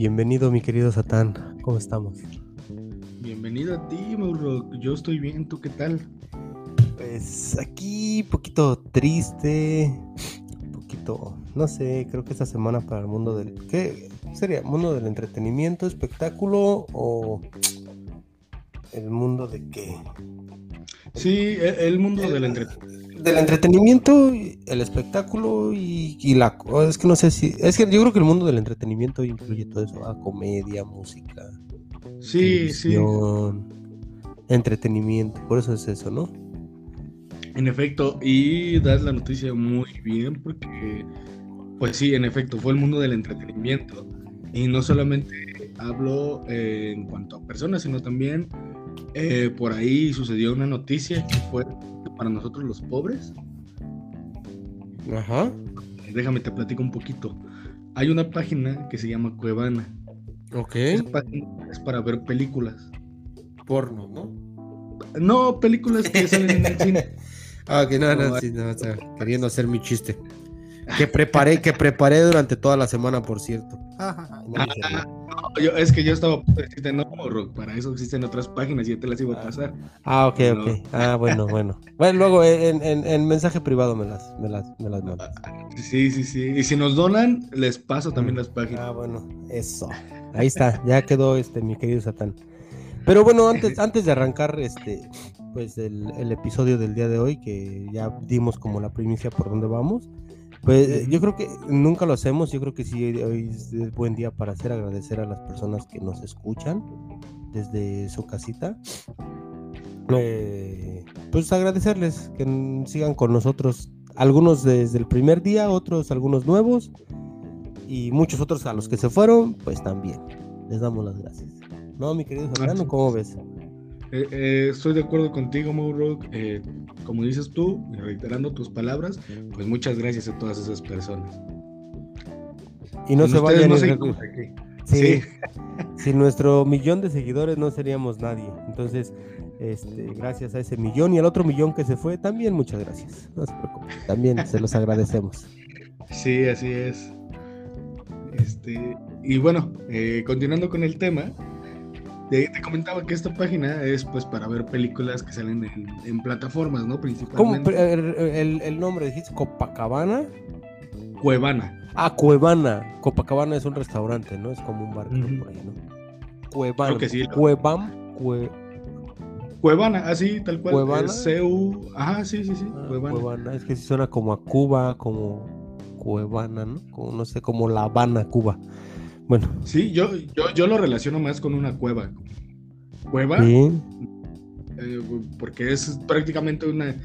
Bienvenido, mi querido Satán. ¿Cómo estamos? Bienvenido a ti, Mauro. Yo estoy bien, ¿tú qué tal? Pues aquí, poquito triste, un poquito, no sé, creo que esta semana para el mundo del. ¿Qué sería? ¿Mundo del entretenimiento, espectáculo o el mundo de qué? Sí, el, mundo del entretenimiento del entretenimiento, el espectáculo y, la... Es que no sé si... Es que yo creo que el mundo del entretenimiento incluye todo eso, a comedia, música. Sí, sí. Entretenimiento, por eso es eso, ¿no? En efecto, y das la noticia muy bien porque, pues sí, en efecto, fue el mundo del entretenimiento. Y no solamente hablo eh, en cuanto a personas, sino también eh, por ahí sucedió una noticia que fue para nosotros los pobres. Ajá. Déjame te platico un poquito. Hay una página que se llama Cuevana. Ok. página es para ver películas. Porno, ¿no? No, películas que salen en el cine. Ah, que no, no, sí, no, queriendo hacer mi chiste. Que preparé, que preparé durante toda la semana, por cierto. Ah, yo, es que yo estaba no, para eso existen otras páginas y ya te las iba a pasar. Ah, ok, ok. Ah, bueno, bueno. Bueno, luego en, en, mensaje privado me las, me las, me las mandas. Sí, sí, sí. Y si nos donan, les paso también las páginas. Ah, bueno, eso. Ahí está, ya quedó este, mi querido Satán. Pero bueno, antes, antes de arrancar este, pues el, el episodio del día de hoy, que ya dimos como la primicia por dónde vamos. Pues yo creo que nunca lo hacemos, yo creo que sí, hoy es buen día para hacer agradecer a las personas que nos escuchan desde su casita. Eh, pues agradecerles que sigan con nosotros, algunos desde el primer día, otros algunos nuevos y muchos otros a los que se fueron, pues también les damos las gracias. ¿No, mi querido Fernando? ¿Cómo ves? Eh, eh, estoy de acuerdo contigo, Mauro. Eh, como dices tú, reiterando tus palabras, pues muchas gracias a todas esas personas. Y no se vayan. Sí, Sin nuestro millón de seguidores no seríamos nadie. Entonces, este, gracias a ese millón y al otro millón que se fue, también muchas gracias. No se preocupen, también se los agradecemos. Sí, así es. Este, y bueno, continuando con el tema, te, comentaba que esta página es pues para ver películas que salen en, plataformas, ¿no? Principalmente. ¿Cómo? El, el, nombre dijiste Copacabana. Cuevana. Ah, Cuevana. Copacabana es un restaurante, ¿no? Es como un bar por ahí, ¿no? Cuevana. que sí. Cuevam, Cuevana, así, tal cual. Cuevana. Ajá, sí, sí, sí. Ah, Cuevana. Es que sí suena como a Cuba, como Cuevana, ¿no? Como, no sé, como La Habana, Cuba. Bueno. Sí, yo, yo, yo lo relaciono más con una cueva. ¿Cueva? Sí. Eh, porque es prácticamente una,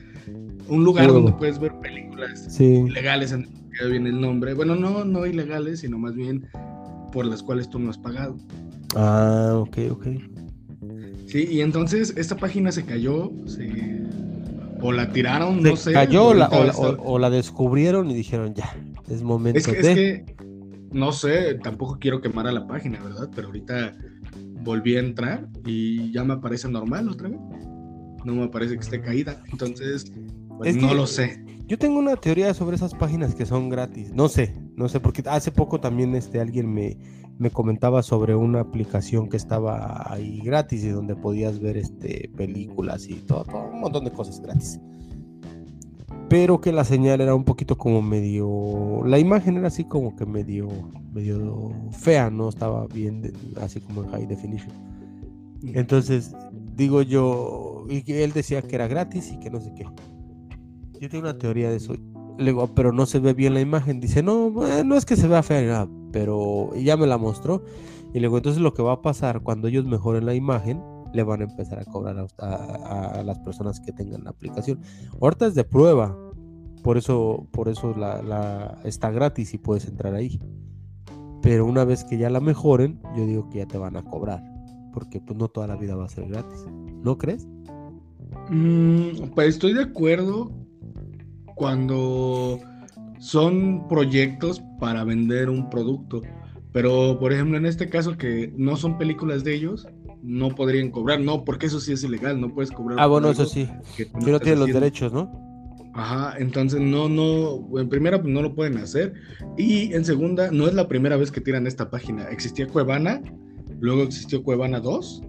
un lugar donde puedes ver películas ilegales, en que viene el nombre. Bueno, no, no ilegales, sino más bien por las cuales tú no has pagado. Ah, ok, ok. Sí, y entonces esta página se cayó, o la tiraron, no sé. Cayó o la, o, la, descubrieron y dijeron, ya, es momento es que, no sé, tampoco quiero quemar a la página, ¿verdad? Pero ahorita volví a entrar y ya me aparece normal otra vez. No me parece que esté caída. Entonces, pues no lo sé. Yo tengo una teoría sobre esas páginas que son gratis. No sé, no sé, porque hace poco también este, alguien me, me comentaba sobre una aplicación que estaba ahí gratis y donde podías ver este, películas y todo, todo un montón de cosas gratis pero que la señal era un poquito como medio, la imagen era así como que medio, medio fea, no estaba bien, así como en high definition. Entonces, digo yo, y él decía que era gratis y que no sé qué. Yo tengo una teoría de eso. Le digo, pero no se ve bien la imagen. Dice, no, no es que se vea fea ni nada, pero ya me la mostró. Y luego, entonces lo que va a pasar cuando ellos mejoren la imagen, le van a empezar a cobrar a, las personas que tengan la aplicación. Ahorita es de prueba, por eso, por eso la, está gratis y puedes entrar ahí. Pero una vez que ya la mejoren, yo digo que ya te van a cobrar, porque pues no toda la vida va a ser gratis. ¿No crees? Mm, pues estoy de acuerdo cuando son proyectos para vender un producto. Pero, por ejemplo, en este caso que no son películas de ellos, no podrían cobrar, no, porque eso sí es ilegal, no puedes cobrar. Ah, bueno, eso sí. Si no tienes los derechos, ¿no? Ajá, entonces no, no, en primera pues no lo pueden hacer y en segunda no es la primera vez que tiran esta página. Existía Cuevana, luego existió Cuevana 2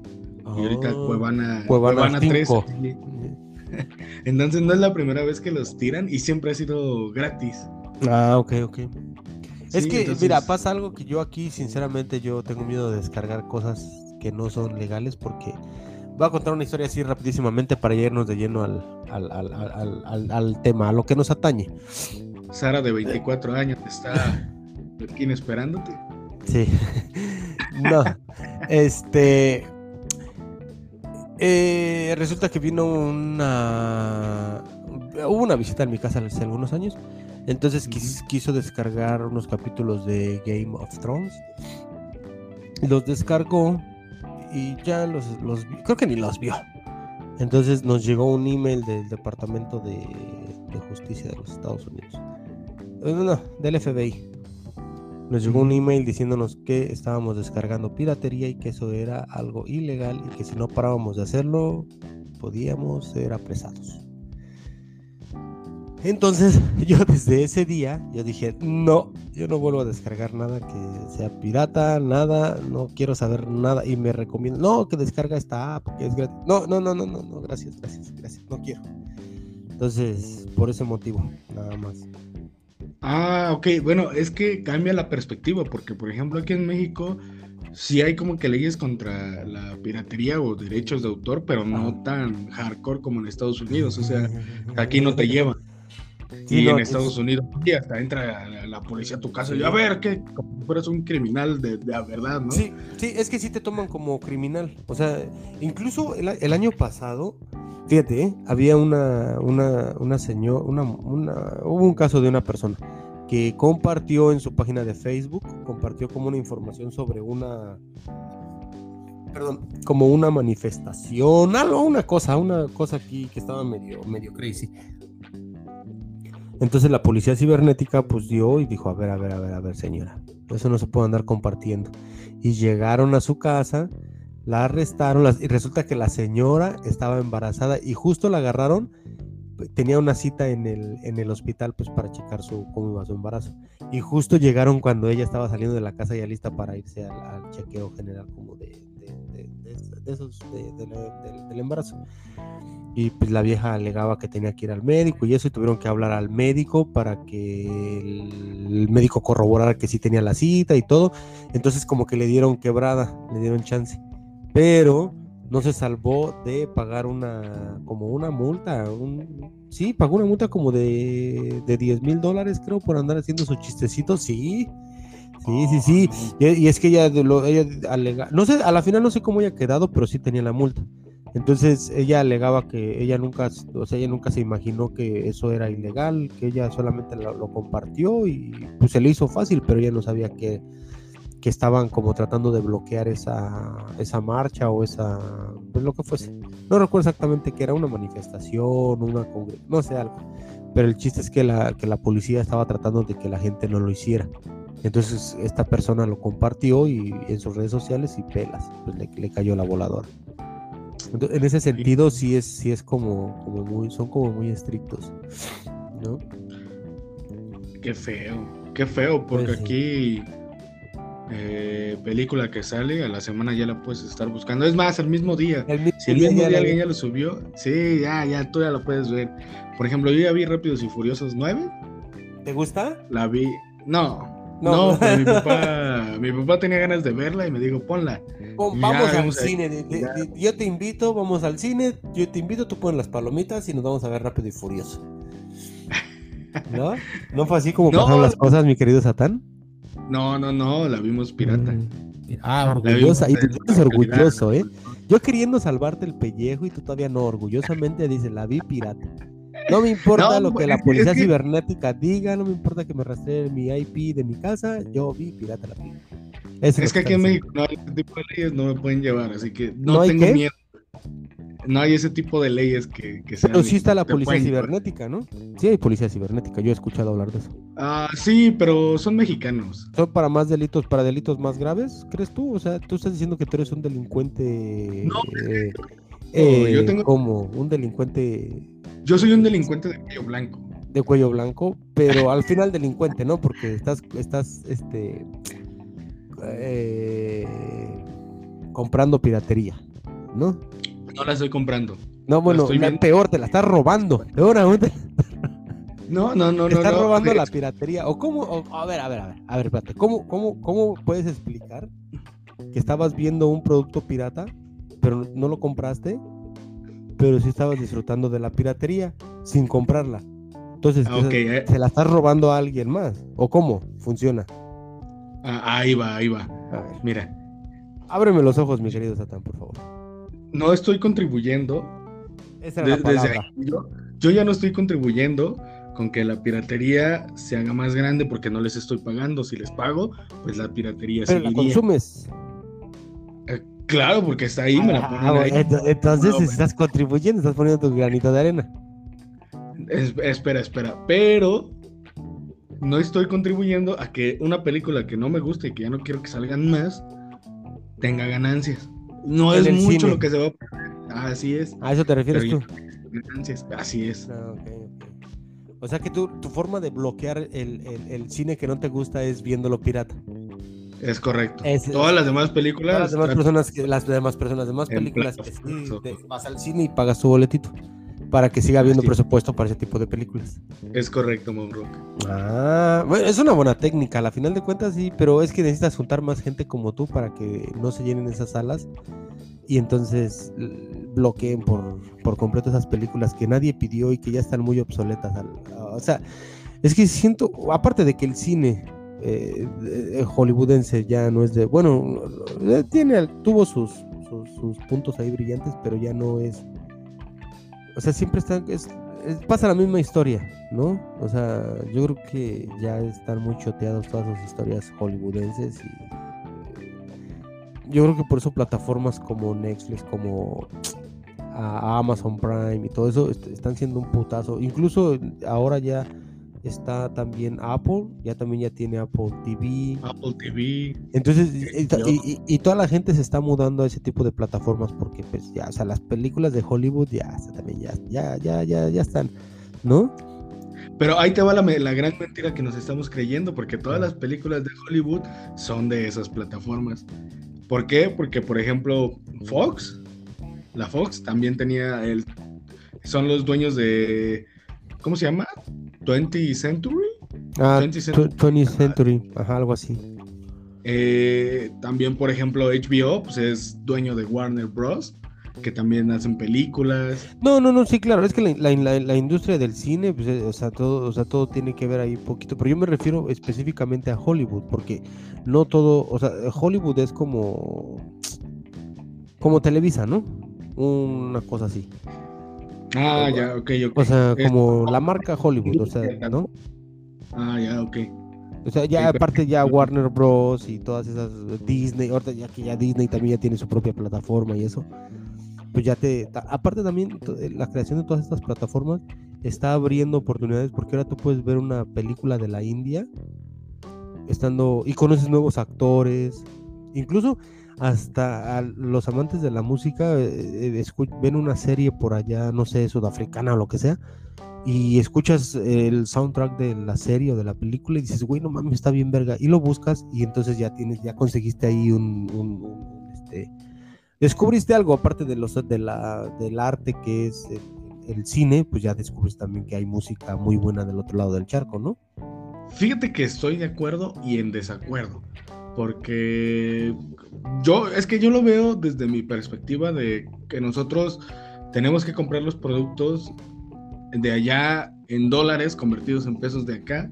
y ahorita Oh, Cuevana, Cuevana Cuevana 3. 5. Entonces no es la primera vez que los tiran y siempre ha sido gratis. Ah, ok, ok. Es que, entonces- mira, pasa algo que yo aquí, sinceramente, yo tengo miedo de descargar cosas que no son legales porque voy a contar una historia así rapidísimamente para irnos de lleno al, al, al- al- tema, a lo que nos atañe. Sara de 24 años está aquí esperándote. Sí. no. Este. eh, resulta que vino una. Hubo una visita en mi casa hace algunos años. Entonces quis- quiso descargar unos capítulos de Game of Thrones. Los descargó. Y ya los, los vi- Creo que ni los vio. Entonces nos llegó un email del Departamento de, de Justicia de los Estados Unidos. Eh, No, no, del FBI. Nos llegó un email diciéndonos que estábamos descargando piratería y que eso era algo ilegal y que si no parábamos de hacerlo podíamos ser apresados. Entonces yo desde ese día yo dije, no, yo no vuelvo a descargar nada que sea pirata, nada, no quiero saber nada y me recomiendo, no, que descarga esta app, que es gratis. No, no, no, no, no, no, gracias, gracias, gracias, no quiero. Entonces, por ese motivo, nada más. Ah, ok, bueno, es que cambia la perspectiva, porque por ejemplo aquí en México sí hay como que leyes contra la piratería o derechos de autor, pero no tan hardcore como en Estados Unidos, o sea, aquí no te llevan. Y en es- Estados Unidos sí, hasta entra la, la policía a tu casa y a ver, que como si fueras un criminal de, de la verdad, ¿no? Sí, sí, es que sí te toman como criminal. O sea, incluso el año pasado, fíjate, ¿eh? había una, una, una señora, una, una, hubo un caso de una persona que compartió en su página de Facebook, compartió como una información sobre una, perdón, como una manifestación, algo, una cosa, una cosa aquí que estaba medio, medio crazy. Entonces la policía cibernética pues dio y dijo, a ver, a ver, a ver, a ver, señora, eso no se puede andar compartiendo. Y llegaron a su casa, la arrestaron y resulta que la señora estaba embarazada y justo la agarraron, tenía una cita en el, en el hospital pues para checar su, cómo iba su embarazo. Y justo llegaron cuando ella estaba saliendo de la casa ya lista para irse al, al chequeo general como de, de- de- esos, de- del- embarazo. Y pues la vieja alegaba que tenía que ir al médico y eso, y tuvieron que hablar al médico para que el, el médico corroborara que sí tenía la cita y todo. Entonces como que le dieron quebrada, le dieron chance. Pero no se salvó de pagar una, como una multa. Un, sí, pagó una multa como de, de 10 mil dólares, creo, por andar haciendo sus chistecitos. Sí, sí, sí, sí. Y, es que ella, lo- ella alega, no sé, a la final no sé cómo haya quedado, pero sí tenía la multa. Entonces ella alegaba que ella nunca, o sea, ella nunca se imaginó que eso era ilegal, que ella solamente lo, lo compartió y pues se le hizo fácil, pero ella no sabía que, que estaban como tratando de bloquear esa, esa marcha o esa, pues lo que fuese. No recuerdo exactamente que era una manifestación, una no sé algo. Pero el chiste es que la, que la policía estaba tratando de que la gente no lo hiciera. Entonces esta persona lo compartió y en sus redes sociales y pelas, pues le, le cayó la voladora. Entonces, en ese sentido sí es, sí es como, como muy, son como muy estrictos, ¿no? Qué feo, qué feo, porque Pues aquí eh, película que sale, a la semana ya la puedes estar buscando. Es más, el mismo día. El mismo Si el mismo día vi. alguien ya lo subió, sí, ya, ya, tú ya lo puedes ver. Por ejemplo, yo ya vi Rápidos y Furiosos 9, ¿Te gusta? la vi, no, No. no, pero mi papá, mi papá tenía ganas de verla y me dijo, ponla. Pon- Ya, vamos al cine. de- de- Ya. de- yo te invito, vamos al cine. Yo te invito, tú pones las palomitas y nos vamos a ver rápido y furioso. ¿No? ¿No fue así como No. pasaron las cosas, mi querido Satán? No, no, no, la vimos pirata. Mm. Ah, orgullosa. Y tú eres orgulloso, ¿eh? Yo queriendo salvarte el pellejo y tú todavía no. Orgullosamente dice, la vi pirata. No me importa No, lo que es la policía es que- cibernética diga, no me importa que me rastree mi IP de mi casa, yo vi pirata la película. Eso Es que aquí en México no hay ese tipo de leyes, no me pueden llevar, así que no, ¿No hay tengo qué? miedo. No hay ese tipo de leyes que, que sean. Pero sí está la policía llevar. cibernética, ¿no? Sí hay policía cibernética, yo he escuchado hablar de eso. Ah, sí, pero son mexicanos. ¿Son para más delitos, para delitos más graves, crees tú? O sea, tú estás diciendo que tú eres un delincuente... No, eh, no, yo eh, tengo- ¿Cómo? ¿Un delincuente Yo soy un delincuente de cuello blanco. De cuello blanco, pero al final delincuente, ¿no? Porque estás, estás, este, eh, comprando piratería, ¿no? No la estoy comprando. No, bueno, peor, te la estás robando. Peor aún. No, no, no, te no. Estás robando la piratería. O cómo, a ver, a ver, a ver, a ver, espérate. ¿Cómo, cómo, ¿Cómo puedes explicar que estabas viendo un producto pirata, pero no lo compraste, pero sí estabas disfrutando de la piratería sin comprarla? Entonces, eh. se la estás robando a alguien más. ¿O cómo funciona? Ah, ahí va, ahí va. A ver. Mira. Ábreme los ojos, mi querido Satán, por favor. No estoy contribuyendo. Esa es la palabra. yo, yo ya no estoy contribuyendo con que la piratería se haga más grande porque no les estoy pagando. Si les pago, pues la piratería Pero la consumes. Claro, porque está ahí, me la ah, ahí. Entonces, estás contribuyendo, estás poniendo tu granito de arena. espera, espera. Pero no estoy contribuyendo a que una película que no me gusta y que ya no quiero que salgan más tenga ganancias. No es mucho lo que se va a Así es. ¿A eso te refieres tú? Ganancias. Así es. Ah, o sea que tu, tu forma de bloquear el, el, cine que no te gusta es viéndolo pirata. Es correcto. todas las demás películas. las demás personas, que, las demás personas, demás películas que vas al cine y pagas tu boletito para que siga habiendo presupuesto para ese tipo de películas. Es correcto, Monrock. Ah, bueno, es una buena técnica, a la final de cuentas sí, pero es que necesitas juntar más gente como tú para que no se llenen esas salas y entonces bloqueen por, por completo esas películas que nadie pidió y que ya están muy obsoletas. O sea, es que siento, aparte de que el cine eh, hollywoodense ya no es de, bueno, eh, tiene, tuvo sus, sus, puntos ahí brillantes, pero ya no es, o sea, siempre están, es, pasa la misma historia, ¿no? O sea, yo creo que ya están muy choteados todas las historias hollywoodenses yo creo que por eso plataformas como Netflix, como Amazon Prime y todo eso están siendo un putazo. Incluso ahora ya está también Apple, ya también ya tiene Apple TV. Apple TV. Entonces, y, toda la gente se está mudando a ese tipo de plataformas porque pues ya, o sea, las películas de Hollywood ya también ya, ya, ya, ya, ya están, ¿no? Pero ahí te va la, la, gran mentira que nos estamos creyendo, porque todas las películas de Hollywood son de esas plataformas. ¿Por qué? Porque, por ejemplo, Fox, la Fox también tenía el. Son los dueños de. ¿Cómo se llama? 20 Century. Ah, 20 Century, ajá, algo así. Eh, también, por ejemplo, HBO pues es dueño de Warner Bros que también hacen películas. No, no, no, sí, claro, es que la, industria del cine, pues, eh, o, sea, todo, o sea, todo tiene que ver ahí un poquito, pero yo me refiero específicamente a Hollywood, porque no todo, o sea, Hollywood es como, como Televisa, ¿no? Una cosa así. Ah, ya, ok, ok. O sea, como la marca Hollywood, o sea, ¿no? Ah, ya, ok. O sea, ya aparte ya Warner Bros. y todas esas Disney, ahorita ya que ya Disney también ya tiene su propia plataforma y eso pues ya te, aparte también eh, la creación de todas estas plataformas está abriendo oportunidades porque ahora tú puedes ver una película de la India estando y conoces nuevos actores, incluso hasta los amantes de la música eh, eh, ven una serie por allá, no sé, sudafricana o lo que sea, y escuchas el soundtrack de la serie o de la película y dices, güey, no mames, está bien verga, y lo buscas y entonces ya tienes, ya conseguiste ahí un, este, descubriste algo aparte de los de la, del arte que es el, cine, pues ya descubres también que hay música muy buena del otro lado del charco, ¿no? Fíjate que estoy de acuerdo y en desacuerdo, porque yo es que yo lo veo desde mi perspectiva de que nosotros tenemos que comprar los productos de allá en dólares convertidos en pesos de acá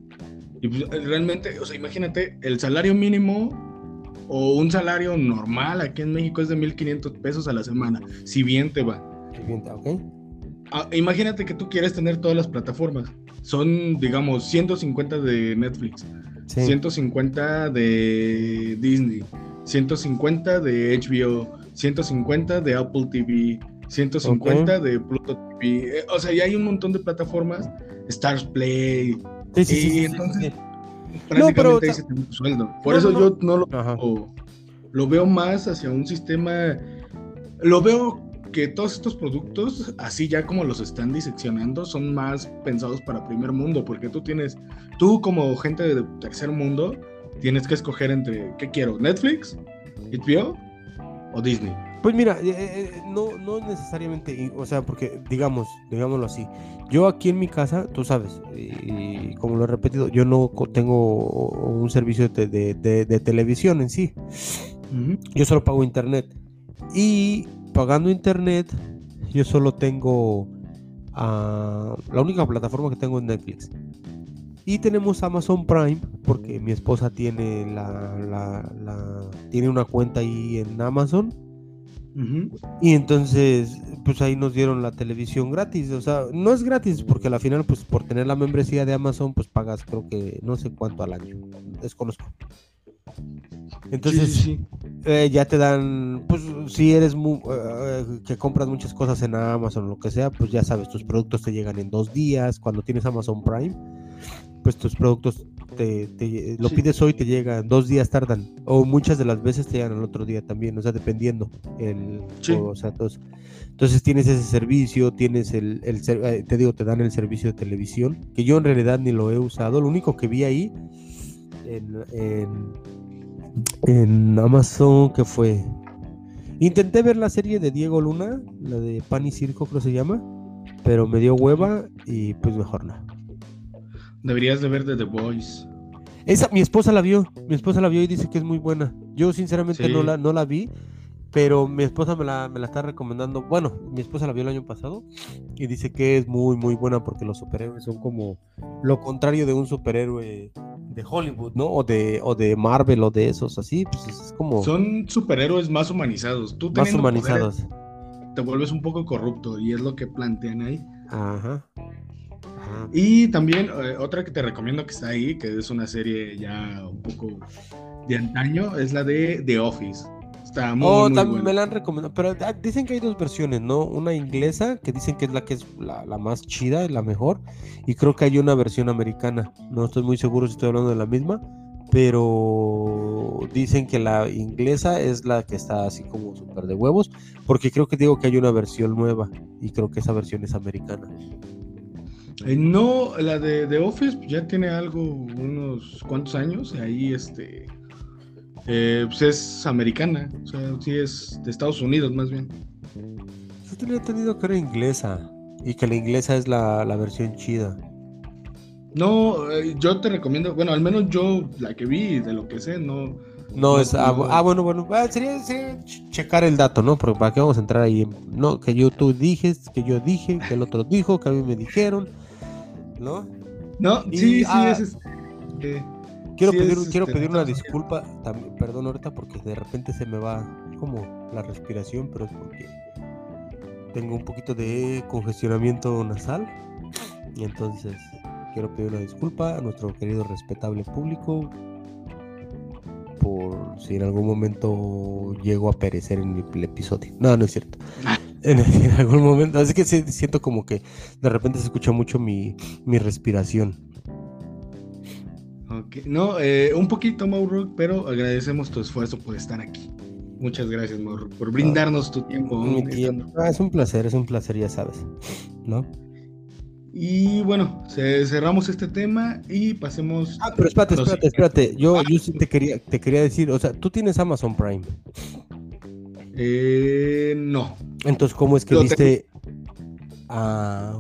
y pues, realmente, o sea, imagínate el salario mínimo o un salario normal aquí en México es de 1.500 pesos a la semana, si bien te va. Ah, imagínate que tú quieres tener todas las plataformas. Son, digamos, 150 de Netflix, 150 de Disney, 150 de HBO, 150 de Apple TV, 150 de Pluto TV. Eh, o sea, ya hay un montón de plataformas, Stars Play. y entonces prácticamente no, pero, sueldo. Por eso yo no lo, lo, veo más hacia un sistema, lo veo porque todos estos productos, así ya como los están diseccionando, son más pensados para primer mundo, porque tú tienes, tú como gente de tercer mundo, tienes que escoger entre, ¿qué quiero? ¿Netflix? ¿HBO? ¿O Disney? Pues mira, eh, eh, no, no necesariamente, o sea, porque digamos, digámoslo así, yo aquí en mi casa, tú sabes, y como lo he repetido, yo no tengo un servicio de, televisión en sí, yo solo pago internet. Y pagando internet, yo solo tengo ah, la única plataforma que tengo es Netflix. Y tenemos Amazon Prime porque mi esposa tiene la, tiene una cuenta ahí en Amazon. Y entonces, pues ahí nos dieron la televisión gratis. O sea, no es gratis porque al final, pues por tener la membresía de Amazon, pues pagas creo que no sé cuánto al año. Desconozco. Entonces, eh, ya te dan, pues si eres eh, que compras muchas cosas en Amazon o lo que sea, pues ya sabes, tus productos te llegan en dos días. Cuando tienes Amazon Prime, pues tus productos te, lo pides hoy, te llegan, dos días tardan. O muchas de las veces te llegan el otro día también, o sea, dependiendo. El, o, sea, entonces tienes ese servicio, tienes el, el, eh, te digo, te dan el servicio de televisión, que yo en realidad ni lo he usado. Lo único que vi ahí en, en, Amazon, que fue. Intenté ver la serie de Diego Luna, la de Pan y Circo, creo que se llama, pero me dio hueva y pues mejor no. Deberías de ver The Boys. Esa, mi esposa la vio, mi esposa la vio y dice que es muy buena. Yo sinceramente no, la, no la vi, pero mi esposa me la, me la está recomendando. Bueno, mi esposa la vio el año pasado y dice que es muy, muy buena porque los superhéroes son como lo contrario de un superhéroe de Hollywood, ¿no? O de, o de Marvel o de esos, así, pues es como... Son superhéroes más humanizados. Tú más humanizados. te vuelves un poco corrupto y es lo que plantean ahí. Ajá. Y también eh, otra que te recomiendo que está ahí, que es una serie ya un poco de antaño, es la de The Office. Está muy, oh, también me la han recomendado, pero ah, dicen que hay dos versiones, ¿no? Una inglesa, que dicen que es la que es la, la más chida, la mejor, y creo que hay una versión americana. No estoy muy seguro si estoy hablando de la misma, pero dicen que la inglesa es la que está así como súper de huevos, porque creo que digo que hay una versión nueva, y creo que esa versión es americana. Eh, no, la de, The Office ya tiene algo, unos cuantos años, y ahí este, eh, pues es americana, o sea, sí es de Estados Unidos más bien. Yo tenía entendido que era inglesa, y que la inglesa es la, versión chida. No, eh, yo te recomiendo, bueno, al menos yo, la que vi, de lo que sé, no... No, es, ah, ah, bueno, bueno, ah, sería, checar el dato, ¿no? Porque para qué vamos a entrar ahí, no, que yo tú dijes, que yo dije, que el otro dijo, que a mí me dijeron, ¿no? No, sí, sí, ah, es, quiero pedir, quiero pedir una disculpa, también, perdón ahorita porque de repente se me va como la respiración, pero es porque tengo un poquito de congestionamiento nasal y entonces quiero pedir una disculpa a nuestro querido respetable público por si en algún momento llego a perecer en el episodio. No, no es cierto. en, algún momento. Así que siento como que de repente se escucha mucho mi, respiración. No, eh, un poquito, Mauro, pero agradecemos tu esfuerzo por estar aquí. Muchas gracias, Mauro, por brindarnos tu tiempo. Ah, es un placer, es un placer, ya sabes. ¿No? Y bueno, cerramos este tema y pasemos. Ah, pero espérate, espérate, espérate. Yo, yo sí te quería, te quería decir, o sea, tú tienes Amazon Prime. Eh, no. Entonces, ¿cómo es que viste? Ah,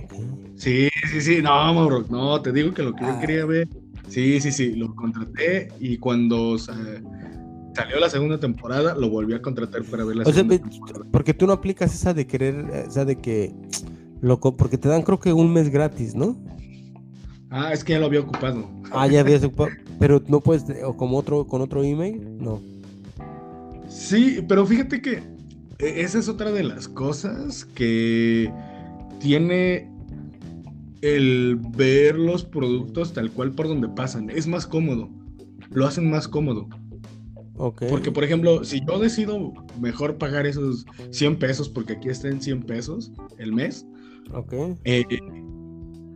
Sí, sí, sí, no, Mauro, no, te digo que lo que yo ah. quería ver. Sí, sí, sí, lo contraté y cuando salió la segunda temporada lo volví a contratar para ver la segunda temporada. Porque tú no aplicas esa de querer, o sea, de que, loco, porque te dan creo que un mes gratis, ¿no? Ah, es que ya lo había ocupado. Ah, ya había ocupado, pero no puedes, o como otro, con otro email, no. Sí, pero fíjate que e, esa es otra de las cosas que tiene el ver los productos tal cual por donde pasan. Es más cómodo. Lo hacen más cómodo. Okay. Porque, por ejemplo, si yo decido mejor pagar esos 100 pesos, porque aquí está en 100 pesos el mes, okay. Eh,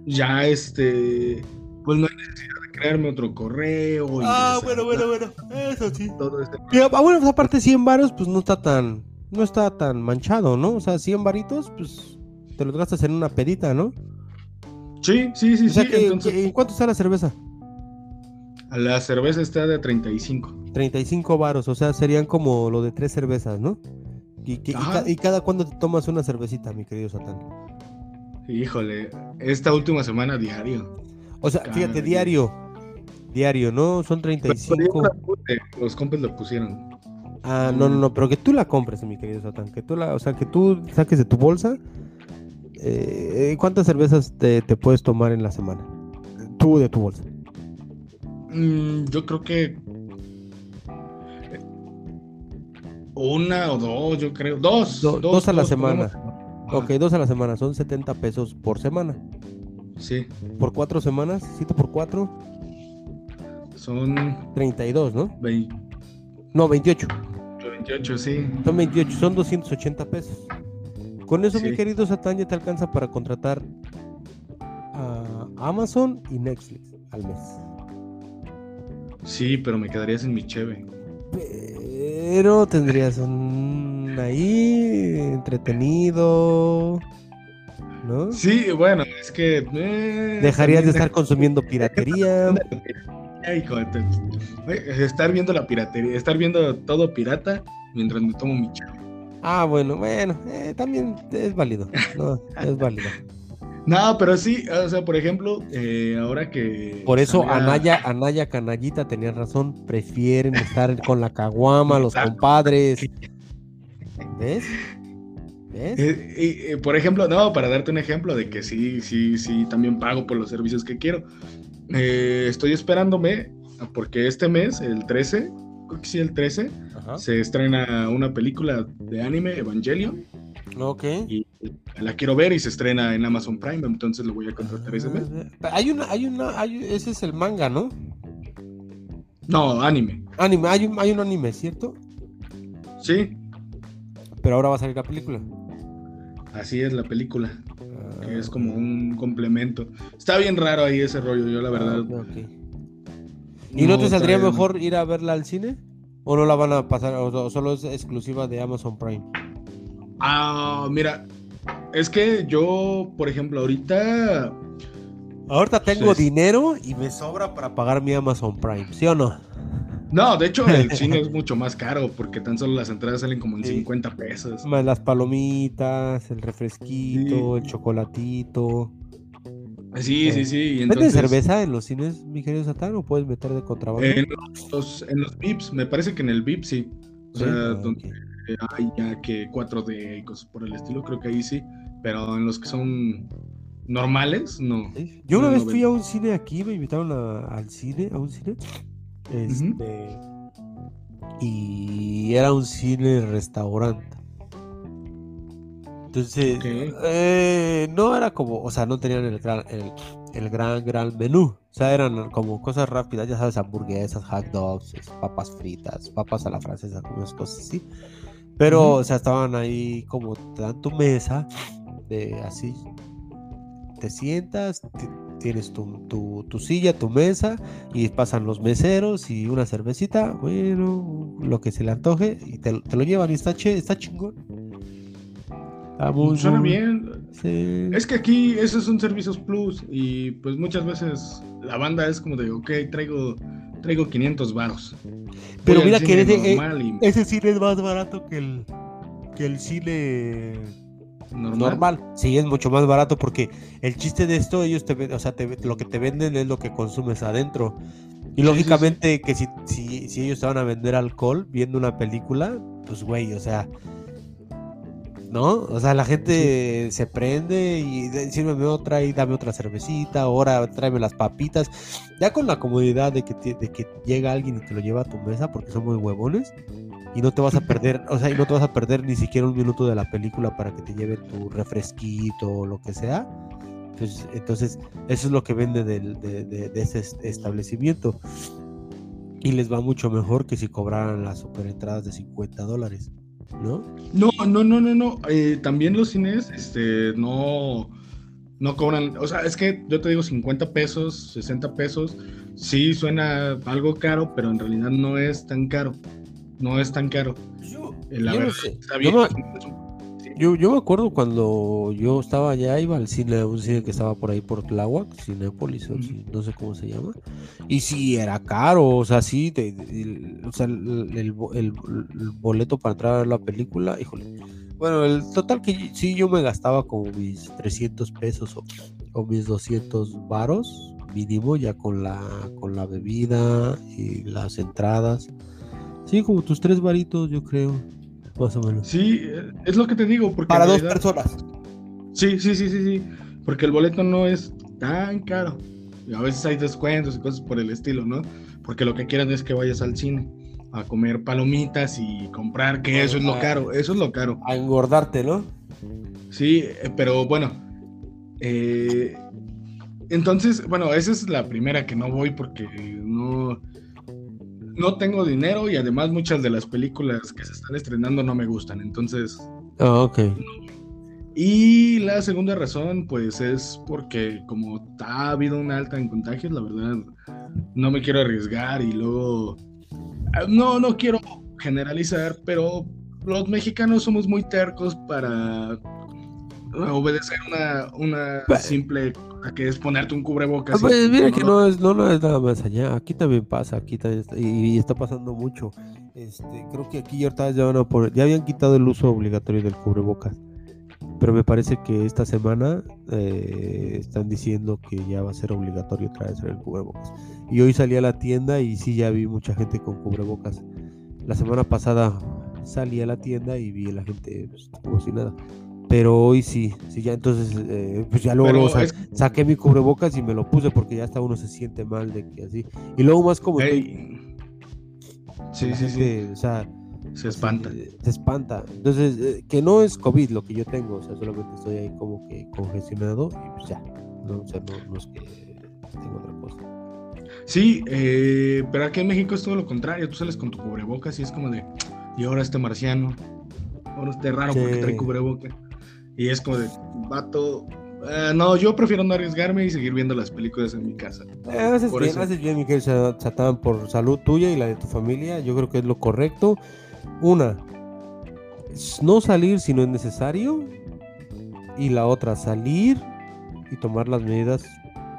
ya este, pues no hay necesidad crearme otro correo. ah, bueno, bueno, bueno. Eso sí. Todo este... Ah, bueno, pues aparte 100 varos, pues no está tan, no está tan manchado, ¿no? O sea, 100 varitos, pues te lo gastas en una pedita, ¿no? Sí, sí, sí, O sea, sí. que- entonces, que- ¿en cuánto está la cerveza? la cerveza está de 35. 35 varos, o sea, serían como lo de tres cervezas, ¿no? Y, que- y Ajá. ca- y cada cuándo te tomas una cervecita, mi querido Satán. Híjole, esta última semana diario. O sea, Cada fíjate, día. diario. Diario, ¿no? Son Pero 35. yo la puse, Los compas lo pusieron. Ah, no, no, no, pero que tú la compres, mi querido Satán. Que tú la, o sea, que tú saques de tu bolsa. Eh, ¿Cuántas cervezas te, te puedes tomar en la semana? Tú de tu bolsa. Mm, yo creo que eh, una o dos, yo creo. Dos. Do- dos a la semana. podemos- Ok, dos a la semana, son 70 pesos por semana. Sí, Por cuatro semanas, 7 por 4, son 32, ¿no? 20, No, 28. 28, sí. Son 28, son 280 pesos. Con eso, mi querido Satán, ya te alcanza para contratar a Amazon y Netflix al mes. Sí, pero me quedaría sin mi cheve. Pero tendrías un ahí entretenido, ¿no? Sí, bueno, es que. eh, Dejarías de estar consumiendo piratería. Eh, Estar viendo la piratería, estar viendo todo pirata mientras me tomo mi cheve. Ah, bueno, bueno, eh, también es válido. No, es válido. No, pero sí, o sea, por ejemplo, eh, ahora que. Por eso salga- Anaya, Anaya Canallita tenía razón, prefieren estar con la caguama, los compadres. ¿Ves? ¿Ves? Eh, y, eh, por ejemplo, no, para darte un ejemplo de que sí, sí, sí, también pago por los servicios que quiero. Estoy esperándome, porque este mes, el 13, creo que sí, el 13, Ajá. se estrena una película de anime, Evangelion, Ok. y la quiero ver y se estrena en Amazon Prime, entonces lo voy a contratar ese mes. Ah, Hay una, hay una, hay, ese es el manga, ¿no? No, anime, Anime, hay un, hay un anime, ¿cierto? sí, Pero ahora va a salir la película. así es la película, Ah, que es como un complemento. Está bien raro ahí ese rollo, yo la verdad. Ah, ok. ¿Y no, te saldría mejor ir a verla al cine? ¿O no la van a pasar? ¿O solo es exclusiva de Amazon Prime? Ah, mira, es que yo, por ejemplo, ahorita Ahorita tengo dinero y me sobra para pagar mi Amazon Prime, ¿sí o no? No, de hecho el cine es mucho más caro porque tan solo las entradas salen como en Sí. 50 pesos. Más las palomitas, el refresquito, el chocolatito. Sí, sí, sí. ¿Venden entonces, cerveza en los cines, mi querido Satán, o puedes meter de contrabando? En los, en los VIPs, me parece que en el VIP sí. O sea, ah, donde hay ya que 4D y cosas por el estilo, creo que ahí sí. Pero en los que son normales, no. Sí. Yo una No, vez fui a un cine aquí, me invitaron a- al cine, a un cine. Este. Y era un cine restaurante. Entonces, eh, no era como, o sea, no tenían el gran, el, el gran, gran menú. O sea, eran como cosas rápidas, ya sabes, hamburguesas, hot dogs, papas fritas, papas a la francesa, algunas cosas así. Pero, o sea, estaban ahí como te dan tu mesa, de así. Te sientas, ti- tienes tu, tu, tu silla, tu mesa, y pasan los meseros y una cervecita, bueno, lo que se le antoje, y te, te lo llevan y está, che- está chingón. Muy, Suena bien. sí. Es que aquí esos son servicios plus y pues muchas veces la banda es como de, ok, traigo, traigo 500 varos. Pero Voy mira que ese, eh, y ese cine es más barato que el, que el cine normal. normal. Sí, es mucho más barato porque el chiste de esto, ellos te o sea, te- lo que te venden es lo que consumes adentro. Y lógicamente que si, si, si ellos te van a vender alcohol viendo una película, pues güey, o sea, ¿no? O sea, la gente se prende y sírveme otra y dame otra cervecita, ahora tráeme las papitas. Ya con la comodidad de que, te- de que llega alguien y te lo lleva a tu mesa porque son muy huevones y no te vas a perder, o sea, y no te vas a perder ni siquiera un minuto de la película para que te lleven tu refresquito o lo que sea. Pues, entonces, eso es lo que vende del- de, de- de ese est- establecimiento. Y les va mucho mejor que si cobraran las super entradas de 50 dólares, ¿no? No, no, no, no, no. eh, también los cines, este, no, no cobran. O sea, es que yo te digo 50 pesos, 60 pesos. Sí suena algo caro, pero en realidad no es tan caro. No es tan caro. Yo, La Yo no sé, está bien. un- Yo, yo me acuerdo cuando yo estaba allá, iba al cine, un cine que estaba por ahí por Tláhuac, Cinépolis, no sé cómo se llama. Y sí, era caro, o sea, sí, te- el, o sea, el, el bo- el- el boleto para entrar a ver la película, híjole. Bueno, el total que sí, yo me gastaba como mis 300 pesos o, o mis 200 varos mínimo, ya con la, con la bebida y las entradas. Sí, como tus tres varitos, yo creo, más o menos. Sí, es lo que te digo. Porque Para dos realidad- personas. Sí, sí, sí, sí, sí. Porque el boleto no es tan caro. Y a veces hay descuentos y cosas por el estilo, ¿no? Porque lo que quieren es que vayas al cine a comer palomitas y comprar, que eso es lo caro, eso es lo caro. a engordarte, ¿no? Sí, eh, pero bueno. eh, entonces, bueno, esa es la primera que no voy porque no, no tengo dinero y además muchas de las películas que se están estrenando no me gustan. Entonces, Ah, ok. Y la segunda razón, pues es porque como ha habido una alta en contagios, la verdad, no me quiero arriesgar y luego, ah, no, no quiero generalizar, pero los mexicanos somos muy tercos para obedecer una, una simple cosa que es ponerte un Ah, cubrebocas. y- pues, mira que no es, no, no es nada más allá. Aquí también pasa, aquí también está, y, y está pasando mucho. Este, creo que aquí ahorita ya, van a poner- ya habían quitado el uso obligatorio del cubrebocas. Pero me parece que esta semana eh, están diciendo que ya va a ser obligatorio otra vez el cubrebocas. Y hoy salí a la tienda y sí ya vi mucha gente con cubrebocas. La semana pasada salí a la tienda y vi a la gente pues, como si nada. Pero hoy sí, sí ya entonces eh, pues ya luego, es- saqué mi cubrebocas y me lo puse porque ya hasta uno se siente mal de que así. Y luego más como. Sí, sí, sí, o sea, se espanta. eh, se espanta. Entonces, eh, que no es COVID lo que yo tengo, o sea, solamente estoy ahí como que congestionado y pues ya. No, o sea, no, no es que tengo otra cosa. Sí, eh, pero aquí en México es todo lo contrario. Tú sales con tu cubrebocas y es como de, y ahora este marciano, ahora este raro porque trae cubrebocas. Y es como de, vato, eh, no, yo prefiero no arriesgarme y seguir viendo las películas en mi casa. Eh, haces bien, eso. haces bien, mi querido Sa- Satán, por salud tuya y la de tu familia. Yo creo que es lo correcto. Una, no salir si no es necesario. Y la otra, salir y tomar las medidas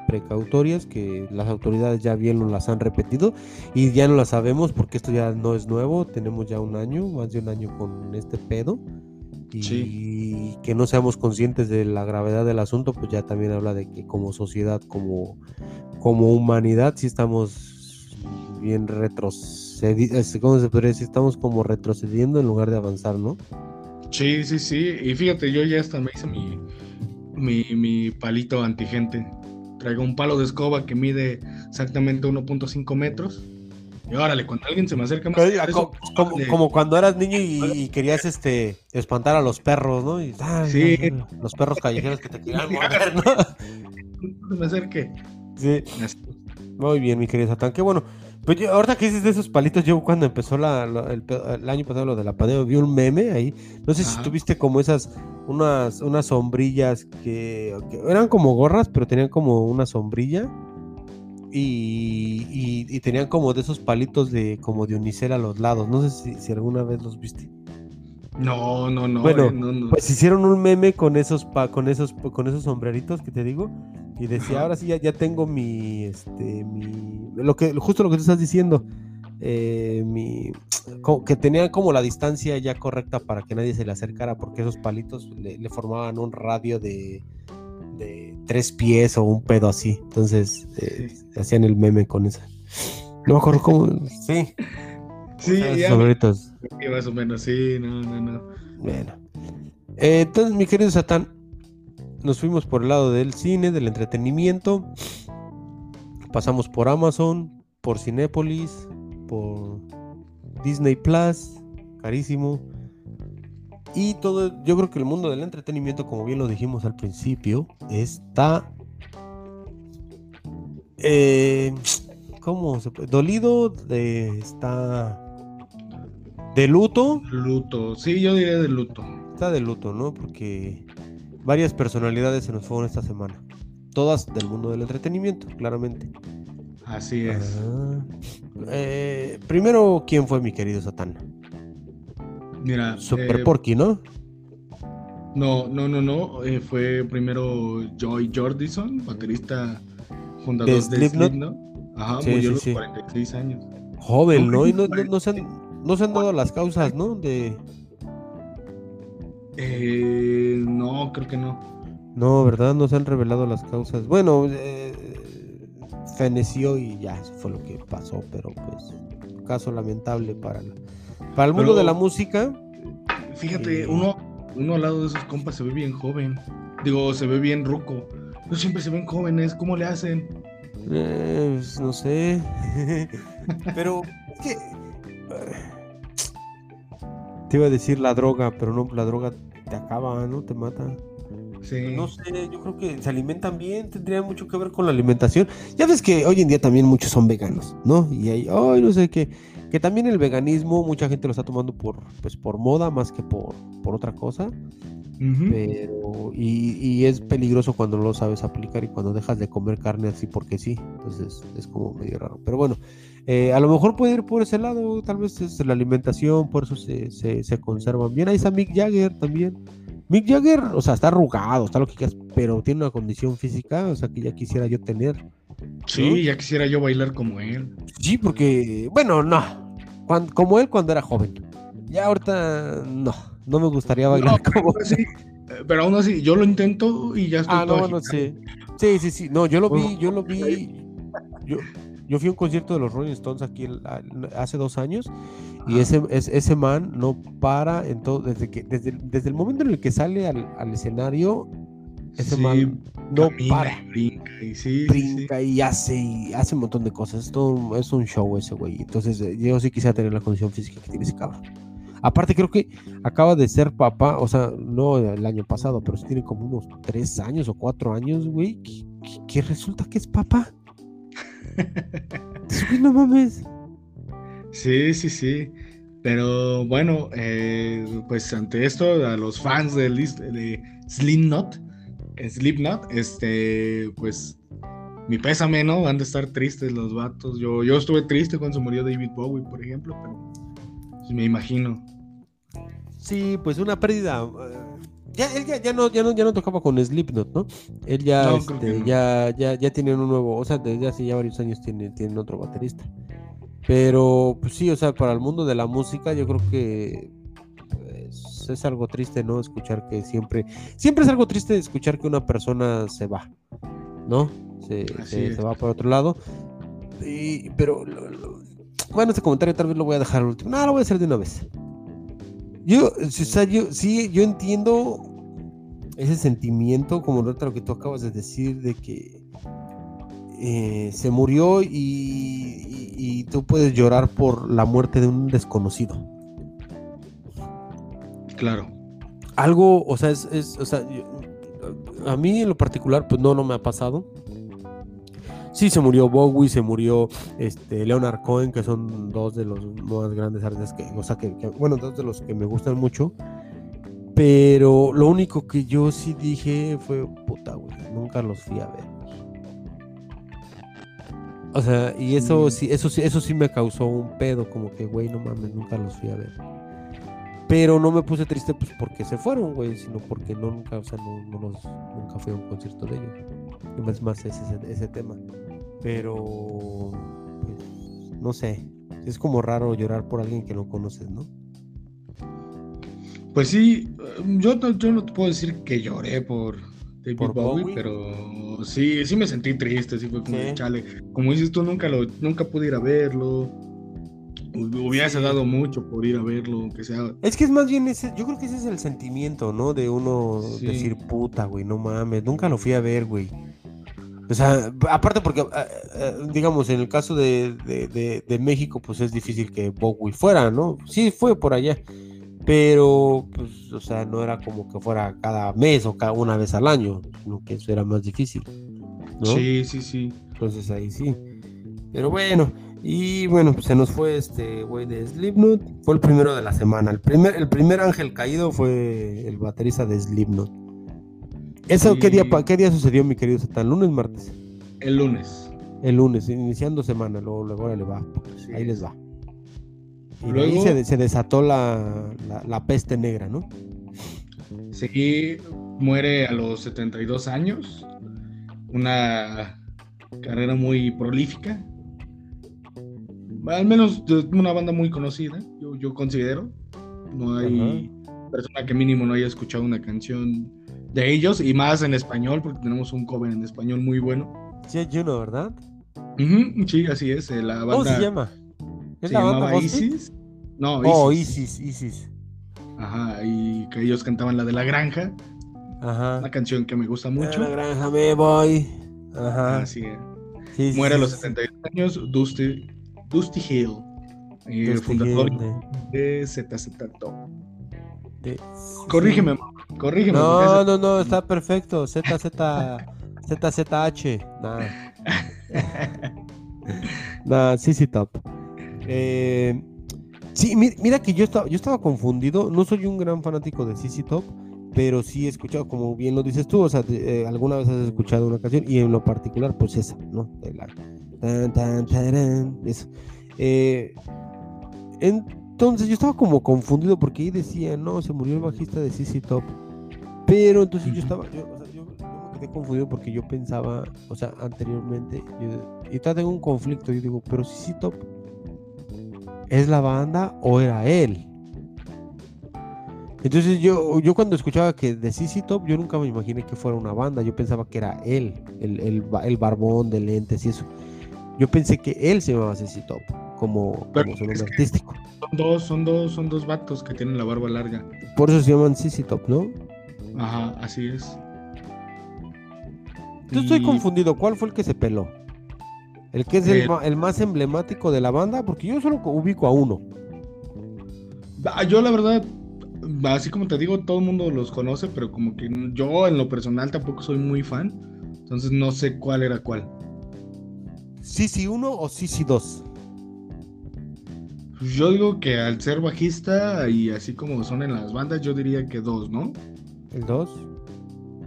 precautorias que las autoridades ya bien nos las han repetido y ya no las sabemos porque esto ya no es nuevo, tenemos ya un año, más de un año con este pedo y Sí. que no seamos conscientes de la gravedad del asunto, pues ya también habla de que como sociedad, como, como humanidad, sí estamos bien retrocediendo, ¿cómo se podría decir? Estamos como retrocediendo en lugar de avanzar, ¿no? Sí, sí, sí. Y fíjate, yo ya hasta me hice mi, mi, mi palito antigente. Traigo un palo de escoba que mide exactamente 1.5 metros. Y órale, cuando alguien se me acerca más, Oiga, eso, co- como, como cuando eras niño y, y querías este espantar a los perros, ¿no? Y, ay, Sí. ay, los perros callejeros que te querían morder, ¿no? me acerque. Sí, muy bien, mi querido Satán. Qué bueno. Pues yo, ahorita que dices de esos palitos, yo cuando empezó la, la- el, el año pasado lo de la pandemia, vi un meme ahí. No sé si Ajá. tuviste como esas, unas, unas sombrillas que, que eran como gorras, pero tenían como una sombrilla. Y, y- y tenían como de esos palitos de como de unicel a los lados. No sé si, si alguna vez los viste. No, no, no. Bueno, eh, no, no. Pues hicieron un meme con esos pa- con esos con esos sombreritos que te digo y decía, ahora sí ya, ya tengo mi este mi lo que justo lo que tú estás diciendo. eh, mi que tenían como la distancia ya correcta para que nadie se le acercara porque esos palitos le, le formaban un radio de de tres pies o un pedo así entonces eh, hacían el meme con esa no me acuerdo cómo sí sí, ya, más o menos, sí, no, no, no. Bueno. Eh, entonces, mi querido Satán, nos fuimos por el lado del cine, del entretenimiento. Pasamos por Amazon, por Cinépolis, por Disney Plus, carísimo. Y todo, yo creo que el mundo del entretenimiento, como bien lo dijimos al principio, está. eh, ¿Cómo se puede? Dolido, de- está de luto. Luto, sí, yo diría de luto. Está de luto, ¿no? Porque varias personalidades se nos fueron esta semana. Todas del mundo del entretenimiento, claramente. Así es. Ah. Eh, primero, ¿quién fue mi querido Satán? Mira. Super eh, Porky, ¿no? No, no, no, no. eh, fue primero Joy Jordison, baterista fundador ¿De Slipknot? Ajá, Sí, murió sí, a los sí. 46 años. Joven, ¿no? Y no, No, se han, no se han dado las causas, ¿no? De... Eh, no, creo que no. No, ¿verdad? No se han revelado las causas. Bueno, eh, feneció y ya, eso fue lo que pasó, pero pues, caso lamentable para el, para el mundo Pero- de la música. Fíjate, Eh. uno, uno al lado de esos compas se ve bien joven. Digo, se ve bien ruco. Pero siempre se ven jóvenes. ¿Cómo le hacen? Eh, pues, no sé. pero es que. Te iba a decir la droga, pero no, la droga te acaba, ¿no? Te mata. Sí. No sé, yo creo que se alimentan bien, tendría mucho que ver con la alimentación. Ya ves que hoy en día también muchos son veganos, ¿no? Y hay, ay, no sé qué, que también el veganismo mucha gente lo está tomando por, pues, por moda más que por, por otra cosa. Pero, y, y es peligroso cuando no lo sabes aplicar y cuando dejas de comer carne así porque sí. Entonces es como medio raro. Pero bueno, eh, a lo mejor puede ir por ese lado, tal vez es la alimentación, por eso se, se, se conservan bien. Ahí está Mick Jagger también. Mick Jagger, o sea, está arrugado, está lo que quieras, pero tiene una condición física, o sea, que ya quisiera yo tener. Sí, ¿no? ya quisiera yo bailar como él. Sí, porque, bueno, no, cuan- como él cuando era joven. Ya ahorita, no, no me gustaría bailar No, como pero sí, eh, pero aún así, yo lo intento y ya estoy Ah, no, todo agitado. sí. Sí, sí, sí. No, yo lo vi, yo lo vi. Yo, yo fui a un concierto de los Rolling Stones aquí el- hace dos años y ese, es- ese man no para en todo, desde que, desde, desde el momento en el que sale al, al escenario, ese Sí, man no camina para, brinca y sí, sí, sí. brinca y hace y hace un montón de cosas. Es, todo un- es un show ese güey. Entonces, eh, yo sí quisiera tener la condición física que tiene ese cabrón. Aparte, creo que acaba de ser papá, o sea, no el año pasado, pero sí tiene como unos tres años o cuatro años, güey, que, que- que resulta que es papá. Sí, no mames. Sí, sí, sí. Pero bueno, eh, pues ante esto, a los fans de, de Slipknot, eh, Slipknot, este, pues mi pésame, ¿no? Van a estar tristes los vatos. Yo, yo estuve triste cuando se murió David Bowie, por ejemplo, pero pues, me imagino. Sí, pues una pérdida. eh, Ya, él ya, ya no, ya, no, ya no tocaba con Slipknot, ¿no? Él ya, No, este, no. ya, ya, ya tiene un nuevo, o sea, desde hace ya varios años tiene, tienen otro baterista. Pero, pues sí, o sea, para el mundo de la música, yo creo que pues, es algo triste, ¿no? Escuchar que siempre, siempre es algo triste escuchar que una persona se va, ¿no? Se, Así se- va por otro lado. Y, pero, lo- lo- bueno, este comentario tal vez lo voy a dejar al último. No, lo voy a hacer de una vez. Yo, o sea, yo, sí, yo entiendo ese sentimiento, como lo que tú acabas de decir, de que eh, se murió y, y- y tú puedes llorar por la muerte de un desconocido. Claro. Algo, o sea, es, es- o sea, a mí en lo particular, pues no, no me ha pasado. Sí, se murió Bowie, se murió este, Leonard Cohen, que son dos de los más grandes artistas que, o sea, que, que- bueno, dos de los que me gustan mucho. Pero lo único que yo sí dije fue, puta, güey, nunca los fui a ver. O sea, y eso Mm. sí, eso sí, eso sí me causó un pedo, como que, güey, no mames, nunca los fui a ver. Pero no me puse triste pues porque se fueron, güey, sino porque no, nunca, o sea, no, no los, nunca fui a un concierto de ellos. Y es más ese, ese, ese tema. Pero, pues, no sé, es como raro llorar por alguien que no conoces, ¿no? Pues sí, eh, yo, no- yo no te puedo decir que lloré por David ¿Por Bowie, Bowie? pero sí, sí me sentí triste, sí fue como, Sí. chale, como dices tú, nunca, lo, nunca pude ir a verlo, hu- hubiese Sí. dado mucho por ir a verlo, aunque sea, Es que es más bien ese, yo creo que ese es el sentimiento, ¿no? De uno Sí. decir, puta, güey, no mames, nunca lo fui a ver, güey. O sea, aparte porque, ah, ah, digamos, en el caso de, de- de- de México, pues es difícil que Bowie fuera, ¿no? Sí, fue por allá, pero, pues, o sea, no era como que fuera cada mes o cada una vez al año, sino que eso era más difícil, ¿no? sí, sí, sí. Entonces ahí sí. Pero bueno, y bueno, pues se nos fue este güey de Slipknot. Fue el primero de la semana. El primer, el primer ángel caído fue el baterista de Slipknot. ¿Eso qué, día, qué día sucedió, mi querido Satán? ¿Lunes, martes? El lunes. El lunes, iniciando semana. Luego, luego órale, va. Sí. Ahí les va. Y luego se, se desató la, la, peste negra, ¿no? Sí, muere a los 72 años. Una carrera muy prolífica. Al menos una banda muy conocida, yo, yo considero. No hay persona que mínimo no haya escuchado una canción de ellos y más en español, porque tenemos un cover en español muy bueno. Sí, Juno, ¿verdad? sí, así es. Eh, la banda, ¿Cómo se llama? ¿Es se la llamaba Isis. No, oh, Isis. Isis, Ajá, y que ellos cantaban la de la granja. Ajá. Una canción que me gusta mucho. La granja me voy. Ajá. Así es. Muere a los 71 años Dusty, Dusty Hill, el fundador de ZZ Top. Corrígeme, corrígeme. No, no, no, está perfecto. ZZ, ZZH. Nada. Nada, sí, sí, top. Eh, sí, mira, que yo estaba, yo estaba confundido. No soy un gran fanático de CC Top, pero sí he escuchado, como bien lo dices tú, o sea, eh, alguna vez has escuchado una canción y en lo particular, pues esa, ¿no? De la, eso. Eh, entonces yo estaba como confundido porque ahí decía, no, se murió el bajista de CC Top. Pero entonces yo estaba, yo, me quedé confundido porque yo pensaba, o sea, anteriormente, yo, y todavía tengo un conflicto, yo digo, pero CC Top ¿es la banda o era él? Entonces yo, yo cuando escuchaba que de CC Top, yo nunca me imaginé que fuera una banda, yo pensaba que era él, el, el, el barbón de lentes y eso. Yo pensé que él se llamaba CC Top, como, como su nombre artístico. Son dos, son dos, son dos vatos que tienen la barba larga. Por eso se llaman CC Top, ¿no? Ajá, así es. Yo estoy confundido, ¿cuál fue el que se peló? El que es el, más emblemático de la banda, porque yo solo ubico a uno. Ah, yo la verdad, así como te digo, todo el mundo los conoce, pero como que yo en lo personal tampoco soy muy fan. Entonces no sé cuál era cuál. ¿Sisi 1 o Sisi 2? Yo digo que al ser bajista y así como son en las bandas, yo diría que dos, ¿no? ¿El 2?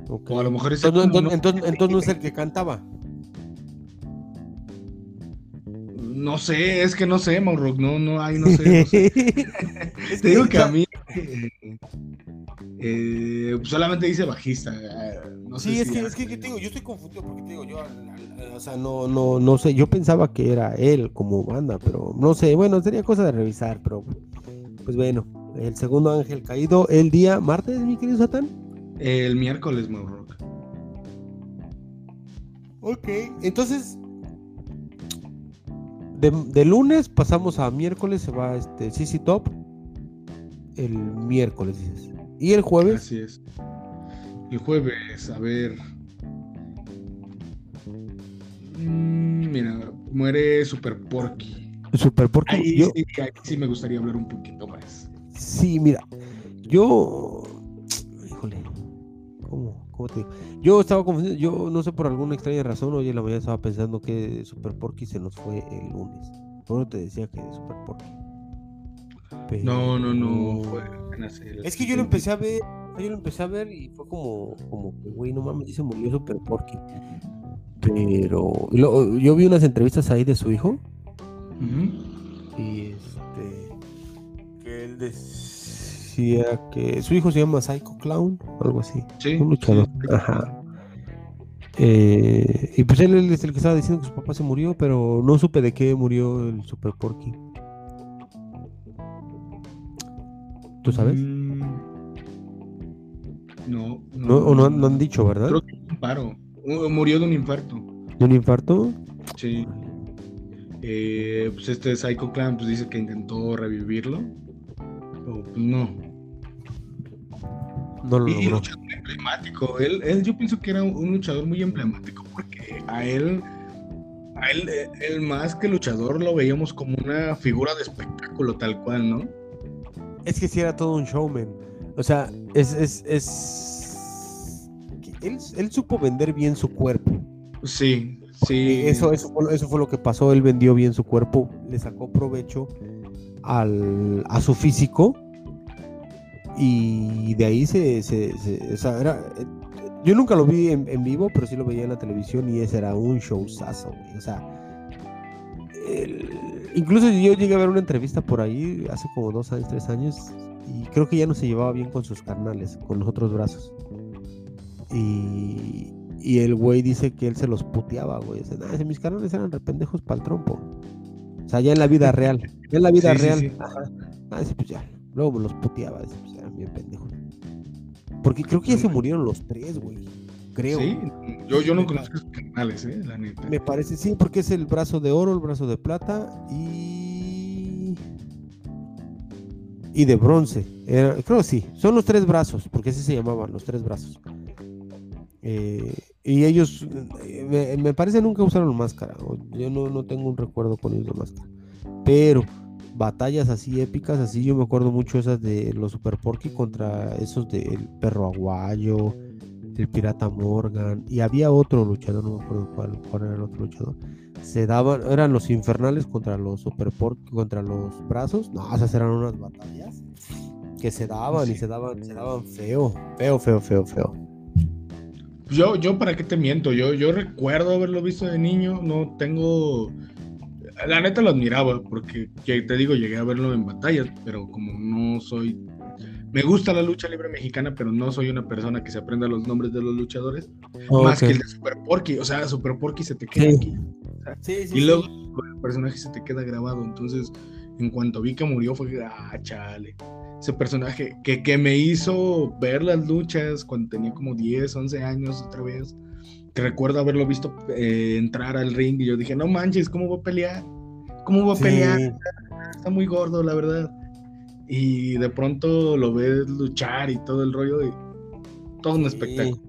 O a lo mejor es entonces, entonces no es el que cantaba. No sé, es que no sé, Mauro, no, no hay, no sé. Te digo que a mí eh, solamente dice bajista. sí, es, que, es que, te digo, yo estoy confundido porque te digo, yo, o sea, no, no, no sé, yo pensaba que era él como banda, pero no sé, bueno, sería cosa de revisar, pero pues bueno, el segundo ángel caído el día martes, mi querido Satán. El miércoles, Mauro. Ok, entonces de, lunes pasamos a miércoles, se va este CC Top. El miércoles, dices. ¿Y el jueves? Así es. El jueves, a ver. Mm, mira, muere Super Porky. Super Porky. Ahí, sí, ahí sí me gustaría hablar un poquito más. Sí, mira. Yo. Híjole. ¿Cómo? ¿Cómo te digo? Yo estaba confundido, yo no sé por alguna extraña razón, hoy en la mañana estaba pensando que Super Porky se nos fue el lunes. Bueno, te decía que Super Porky. No, no, no. Es que yo lo empecé a ver, yo lo empecé a ver y fue como, como que, güey, no mames, se murió Super Porky. Pero yo vi unas entrevistas ahí de su hijo. Y este. Que él decía que su hijo se llama Psycho Clown, algo así. Sí. Un luchador. Ajá. Eh, y pues él, es el que estaba diciendo que su papá se murió, pero no supe de qué murió el Super Porky. ¿Tú sabes? Mm, no, no, o no, han dicho, ¿verdad? Creo que un paro. Murió de un infarto. ¿De un infarto? Sí. Eh, pues este Psycho Clown pues dice que intentó revivirlo pues, no. No lo y luchador emblemático. Él, él, yo pienso que era un, luchador muy emblemático porque a él, a él, él más que luchador lo veíamos como una figura de espectáculo tal cual, ¿no? Es que sí era todo un showman. O sea, es, es, es... Él, él supo vender bien su cuerpo. Sí, sí. Eso, eso, eso fue lo que pasó. Él vendió bien su cuerpo, le sacó provecho al, a su físico y de ahí se, se, o sea, era, yo nunca lo vi en, vivo, pero sí lo veía en la televisión y ese era un showzazo, o sea, incluso yo llegué a ver una entrevista por ahí hace como dos años, tres años, y creo que ya no se llevaba bien con sus carnales, con los otros brazos. Y, y el güey dice que él se los puteaba, güey. Dice, nah, mis carnales eran rependejos para el trompo. O sea, ya en la vida real. Ya en la vida real. Ajá. Ah, dice, pues ya. Luego me los puteaba. Dice, pues eran Porque creo que ya se murieron los tres, güey. Creo. Sí, yo, yo no conozco sus carnales, eh, la neta. Me parece, sí, porque es el brazo de oro, el brazo de plata y. Y de bronce. Era, creo que sí. Son los tres brazos, porque así se llamaban, los tres brazos. Eh, y ellos, eh, me, parece nunca usaron máscara. Yo no, no tengo un recuerdo con ellos de máscara. Pero batallas así épicas, así yo me acuerdo mucho esas de los Super Porky contra esos del perro aguayo, el pirata Morgan. Y había otro luchador, no me acuerdo cuál, cuál era el otro luchador. Se daban, eran los infernales contra los Super Porky, contra los brazos. No, esas eran unas batallas que se daban y se daban, se daban feo, feo, feo, feo, feo. Yo, yo, ¿para qué te miento? Yo, yo recuerdo haberlo visto de niño, no tengo... La neta lo admiraba, porque te digo, llegué a verlo en batallas, pero como no soy... Me gusta la lucha libre mexicana, pero no soy una persona que se aprenda los nombres de los luchadores, más que el de Super Porky, o sea, Super Porky se te queda aquí. y luego el personaje se te queda grabado, entonces en cuanto vi que murió fue, ah, chale ese personaje que, que me hizo ver las luchas cuando tenía como 10, 11 años otra vez. Que recuerdo haberlo visto eh, entrar al ring y yo dije, no manches, ¿cómo va a pelear? ¿Cómo va a pelear? Está muy gordo, la verdad. Y de pronto lo ves luchar y todo el rollo y todo un espectáculo.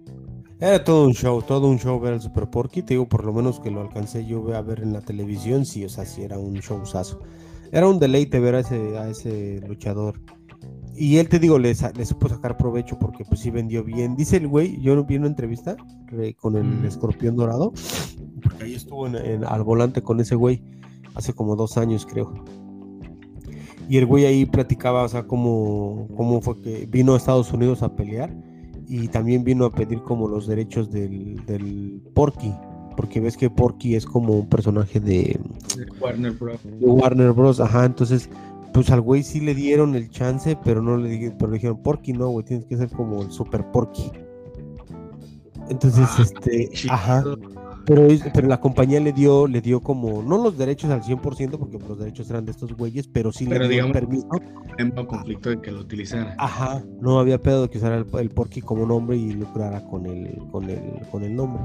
Era todo un show, todo un show ver el Super Porky. Te digo, por lo menos que lo alcancé yo a ver en la televisión, sí, o sea, sí era un showzazo. Era un deleite ver a ese, a ese luchador y él te digo, le, le, supo sacar provecho porque pues sí vendió bien. Dice el güey, yo vi una entrevista con el escorpión dorado, porque ahí estuvo en, al volante con ese güey hace como dos años creo. Y el güey ahí platicaba, o sea, cómo, cómo fue que vino a Estados Unidos a pelear y también vino a pedir como los derechos del, del Porky, porque ves que Porky es como un personaje de, de Warner Bros. De Warner Bros. Ajá, entonces pues al güey sí le dieron el chance, pero no le, dije, pero le dijeron, Porky no, güey, tienes que ser como el super Porky. Entonces, ah, este, ajá. Pero, pero la compañía le dio, le dio como, no los derechos al 100%, porque los derechos eran de estos güeyes, pero sí le dio permiso. En conflicto de que lo utilizara. Ajá, no había pedo de que usara el, Porky como nombre y lucrara con el, con el, con el nombre.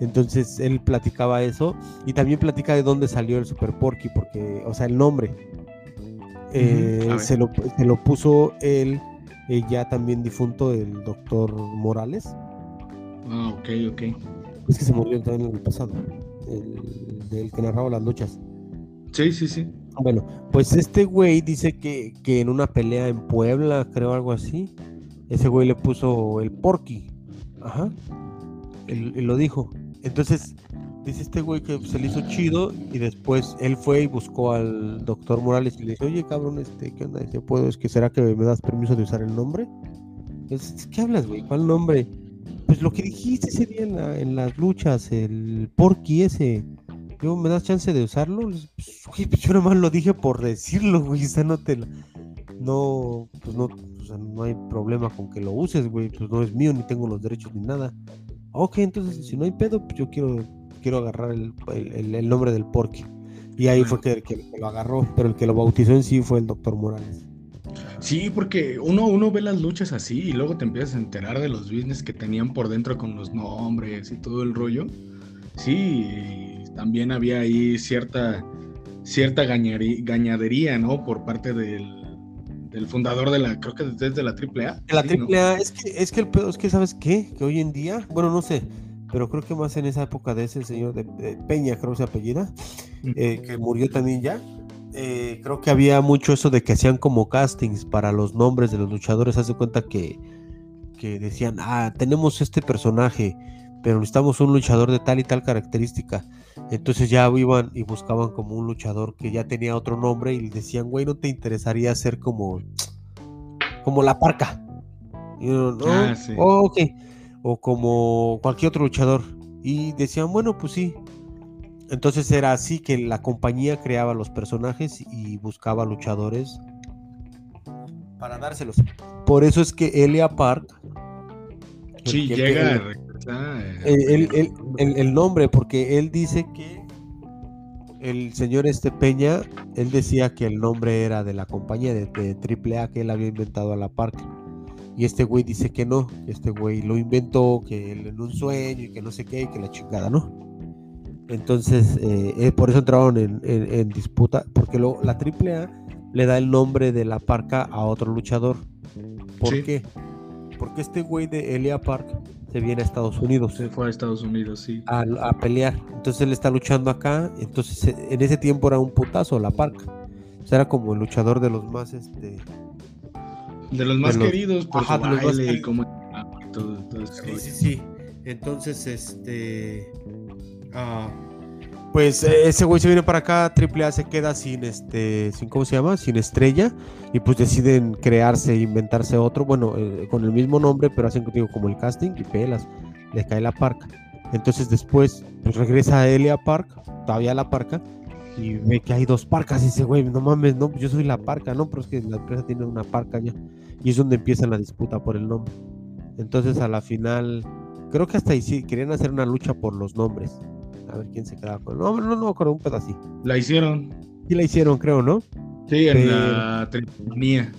Entonces él platicaba eso y también platica de dónde salió el Super Porky, porque, o sea, el nombre. Eh, se, lo, se, lo, puso él, eh, ya también difunto, el doctor Morales. Ah, ok, ok. Es que se murió también en el pasado, el, del que narraba las luchas. Sí, sí, sí. Bueno, pues este güey dice que, que en una pelea en Puebla, creo algo así, ese güey le puso el Porky. Ajá. Él, él lo dijo. Entonces, dice este güey que se le hizo chido y después él fue y buscó al doctor Morales y le dice, oye cabrón, este, ¿qué onda? Dice, ¿puedo? Es que será que me das permiso de usar el nombre? ¿Qué hablas, güey? ¿Cuál nombre? Pues lo que dijiste ese día en, las luchas, el porky ese. Yo, ¿me das chance de usarlo? Pues, pues, yo nomás lo dije por decirlo, güey. O sea, no te No, pues no, o sea, no hay problema con que lo uses, güey. Pues no es mío, ni tengo los derechos ni nada. Ok, entonces si no hay pedo, pues yo quiero quiero agarrar el, nombre del Porky. Y ahí fue que, que, lo agarró, pero el que lo bautizó en sí fue el doctor Morales. Sí, porque uno, uno ve las luchas así y luego te empiezas a enterar de los business que tenían por dentro con los nombres y todo el rollo. Sí, también había ahí cierta, cierta gañadería, ¿no? Por parte del, del fundador de la, creo que desde la AAA. De la AAA, es que, es que el pedo, es que, ¿sabes qué? Que hoy en día, bueno, no sé, pero creo que más en esa época de ese señor de, Peña, creo que se apellida, eh, que murió también ya. Eh, creo que había mucho eso de que hacían como castings para los nombres de los luchadores. Hace cuenta que, que decían, ah, tenemos este personaje, pero necesitamos un luchador de tal y tal característica. Entonces ya iban y buscaban como un luchador que ya tenía otro nombre y decían, güey, ¿no te interesaría ser como, como la parca? Y no, ah, sí. oh, ok o como cualquier otro luchador. Y decían, bueno, pues sí. Entonces era así que la compañía creaba los personajes y buscaba luchadores para dárselos. Por eso es que Elia Park. Sí, llega el, el, nombre, porque él dice que el señor este Peña, él decía que el nombre era de la compañía de, de AAA que él había inventado a la Park. Y este güey dice que no, este güey lo inventó, que él en un sueño y que no sé qué, y que la chingada, ¿no? Entonces, eh, eh, por eso entraron en, disputa, porque lo, la AAA le da el nombre de la parca a otro luchador. ¿Por qué? Porque este güey de Elia Park se viene a Estados Unidos. Se fue a Estados Unidos, sí. A, pelear. Entonces él está luchando acá. Entonces en ese tiempo era un putazo la parca. O sea, era como el luchador de los más, este... De los más queridos por ajá, su baile y como... sí, sí, sí. Entonces, este... Ah, pues eh, ese güey se viene para acá, AAA se queda sin este, sin cómo se llama, sin estrella y pues deciden crearse, inventarse otro, bueno, eh, con el mismo nombre, pero hacen digo, como el casting y pelas, le cae la parca. Entonces después pues regresa a Elia Park, todavía la parca y ve que hay dos parcas y dice, güey, no mames, no, yo soy la parca, no, pero es que la empresa tiene una parca ya y es donde empieza la disputa por el nombre. Entonces a la final, creo que hasta ahí sí querían hacer una lucha por los nombres a ver quién se quedaba con. No, no, no, con un pedacito. La hicieron. Sí, la hicieron, creo, ¿no? Sí, en la triponía.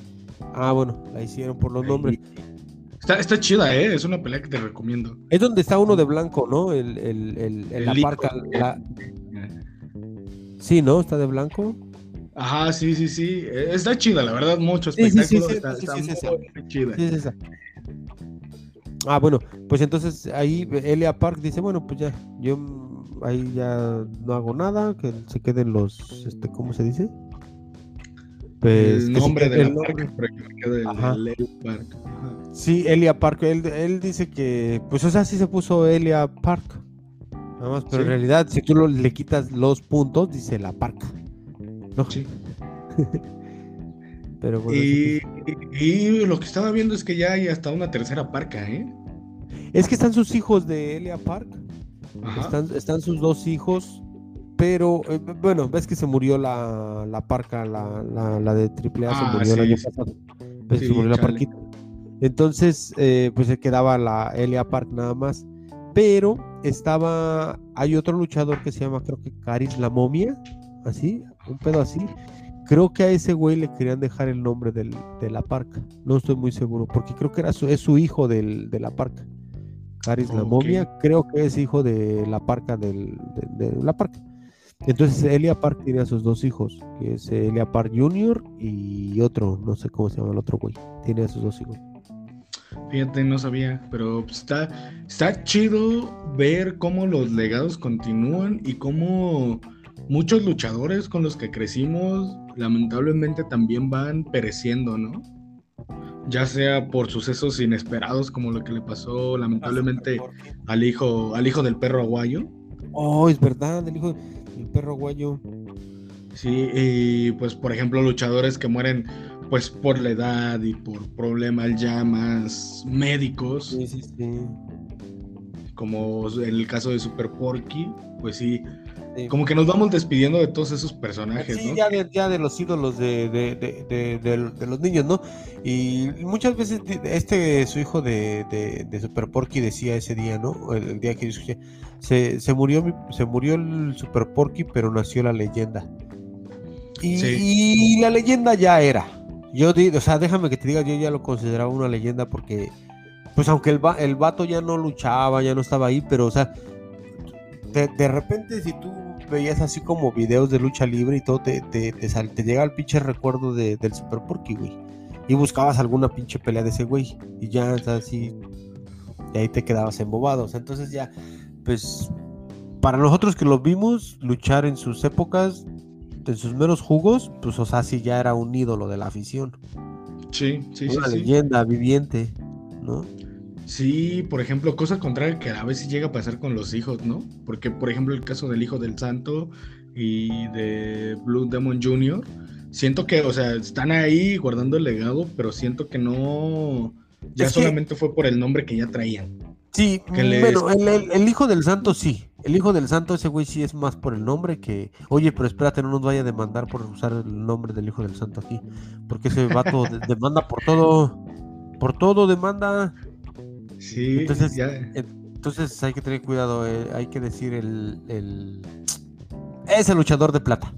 Ah, bueno, la hicieron por los nombres. Está, está chida, ¿eh? Es una pelea que te recomiendo. Es donde está uno de blanco, ¿no? El, el, el, la parca. Sí, ¿no? ¿Está de blanco? Ajá, sí, sí, sí. Está chida, la verdad, mucho espectáculo. Está, muy, chida. Ah, bueno, pues entonces ahí Elia Park dice, bueno, pues ya, yo ahí ya no hago nada, que se queden los, este, ¿cómo se dice? Pues, el nombre de la parque, para que me quede el, Elia Park. Sí, Elia Park, él, él, dice que, pues o sea, sí se puso Elia Park, nada más, pero en realidad si tú le quitas los puntos, dice la Park. No. Sí. pero bueno, y, y, lo que estaba viendo es que ya hay hasta una tercera parca, ¿eh? Es que están sus hijos de Elia Park. Están, sus dos hijos, pero eh, bueno, ves que se murió la, la parca, la, la, de AAA, se ah, murió el año pasado. Que se murió la parquita. Entonces, eh, pues se quedaba la Elia Park nada más. Pero estaba, hay otro luchador que se llama, creo que Caris la momia, así, un pedo así. Creo que a ese güey le querían dejar el nombre del, de la parca. No estoy muy seguro, porque creo que era su, es su hijo del, de la parca. Caris la momia, creo que es hijo de la parca del, de, la parca. Entonces Elia Park tiene a sus dos hijos, que es Elia Park Jr. y otro, no sé cómo se llama el otro güey. Tiene a sus dos hijos. Fíjate, no sabía, pero está, está chido ver cómo los legados continúan y cómo muchos luchadores con los que crecimos lamentablemente también van pereciendo, ¿no? ya sea por sucesos inesperados como lo que le pasó lamentablemente al hijo, al hijo del perro aguayo. Oh, es verdad, el hijo del perro aguayo. Sí, y pues por ejemplo luchadores que mueren pues por la edad y por problemas ya más médicos. Sí, sí, sí. Como en el caso de Super Porky, pues sí, como que nos vamos despidiendo de todos esos personajes, sí, ya, de, ya de los ídolos de, de, los niños, ¿no? Y muchas veces este, su hijo de, Super Porky decía ese día, ¿no? El, día que escuché, se, se, murió, se murió el Super Porky, pero nació la leyenda. Y, la leyenda ya era. Yo, o sea, déjame que te diga, yo ya lo consideraba una leyenda porque, pues aunque el, el vato ya no luchaba, ya no estaba ahí, pero, o sea, de, de repente si tú veías así como videos de lucha libre y todo, te, te, te, llega el pinche recuerdo de, del Super Porky, güey. Y buscabas alguna pinche pelea de ese güey. Y ya, así. Y ahí te quedabas embobado. entonces ya, pues, para nosotros que lo vimos luchar en sus épocas, en sus menos jugos, pues, o sea, sí ya era un ídolo de la afición. Sí, sí, Una leyenda viviente, ¿no? Sí, por ejemplo, cosa contraria que a veces llega a pasar con los hijos, ¿no? Porque, por ejemplo, el caso del hijo del santo y de Blue Demon Jr., siento que, o sea, están ahí guardando el legado, pero siento que no, ya solamente fue por el nombre que ya traían. Sí, bueno, el, hijo del santo sí, El hijo del santo, ese güey sí es más por el nombre que. Oye, pero espérate, no nos vaya a demandar por usar el nombre del hijo del santo aquí. Porque ese vato demanda por todo. Por todo demanda. Sí, entonces, entonces hay que tener cuidado. Eh, hay que decir el, el. Es el luchador de plata.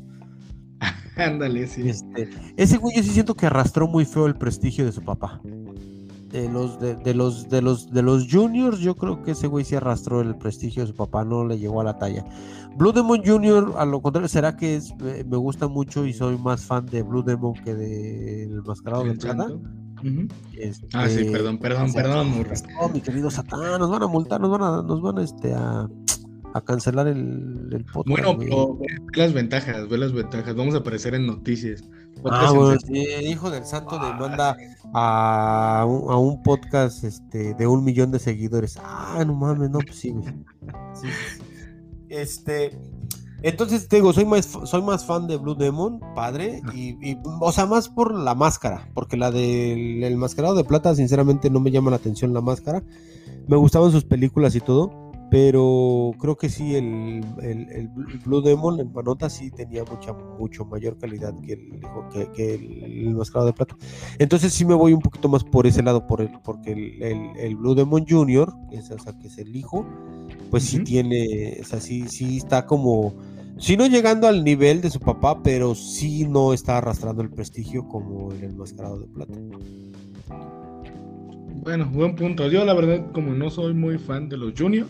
Ándale, sí. Este, ese güey yo sí siento que arrastró muy feo el prestigio de su papá de los de, los de los de los juniors, yo creo que ese güey sí arrastró el prestigio de su papá, no le llegó a la talla. Blue Demon Junior, a lo contrario, será que es, me gusta mucho y soy más fan de Blue Demon que del de Mascarado de Plata. Este, ah, sí, perdón, perdón, perdón. Oh, mi querido Satán, nos van a multar, nos van a, nos van este, a, a cancelar el, el podcast. Bueno, ve las ventajas, ve las ventajas. Vamos a aparecer en noticias. Ah, bueno, sí, hijo del santo demanda a un, a un podcast este, de un millón de seguidores. Ah, no mames, no, pues sí, Este, entonces te digo, soy más, soy más fan de Blue Demon, padre, y, o sea, más por la máscara, porque la del mascarado de plata, sinceramente, no me llama la atención la máscara. Me gustaban sus películas y todo pero creo que sí, el, el, Blue Demon, en Manota, sí tenía mucha, mucho mayor calidad que el, que, que el, Mascarado de Plata. Entonces sí me voy un poquito más por ese lado, por el, porque el, Blue Demon Junior, que es, o sea, que es el hijo, pues sí tiene, o sea, sí, sí está como, sí no llegando al nivel de su papá, pero sí no está arrastrando el prestigio como el Mascarado de Plata. Bueno, buen punto. Yo la verdad, como no soy muy fan de los Junior,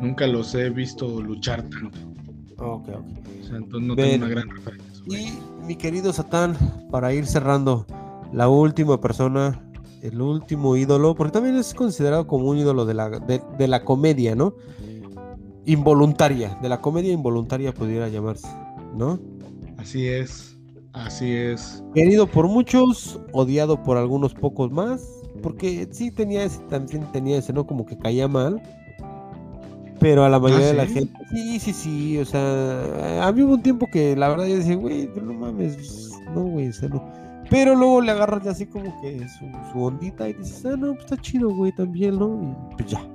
nunca los he visto luchar tanto. Ok, ok. O sea, entonces no tengo una gran referencia. Y mi querido Satán, para ir cerrando, la última persona, el último ídolo, porque también es considerado como un ídolo de la, de, la comedia, ¿no? Involuntaria, de la comedia involuntaria pudiera llamarse, ¿no? Así es, así es. Querido por muchos, odiado por algunos pocos más, porque sí tenía ese, también tenía ese, ¿no? Como que caía mal pero a la mayoría ¿Ah, de la gente, sí, sí, sí, o sea, a mí hubo un tiempo que la verdad yo decía, güey, no mames, no, güey, o no. Pero luego le agarras así como que su, ondita y dices, ah, no, pues está chido, güey, también, ¿no? Y pues ya,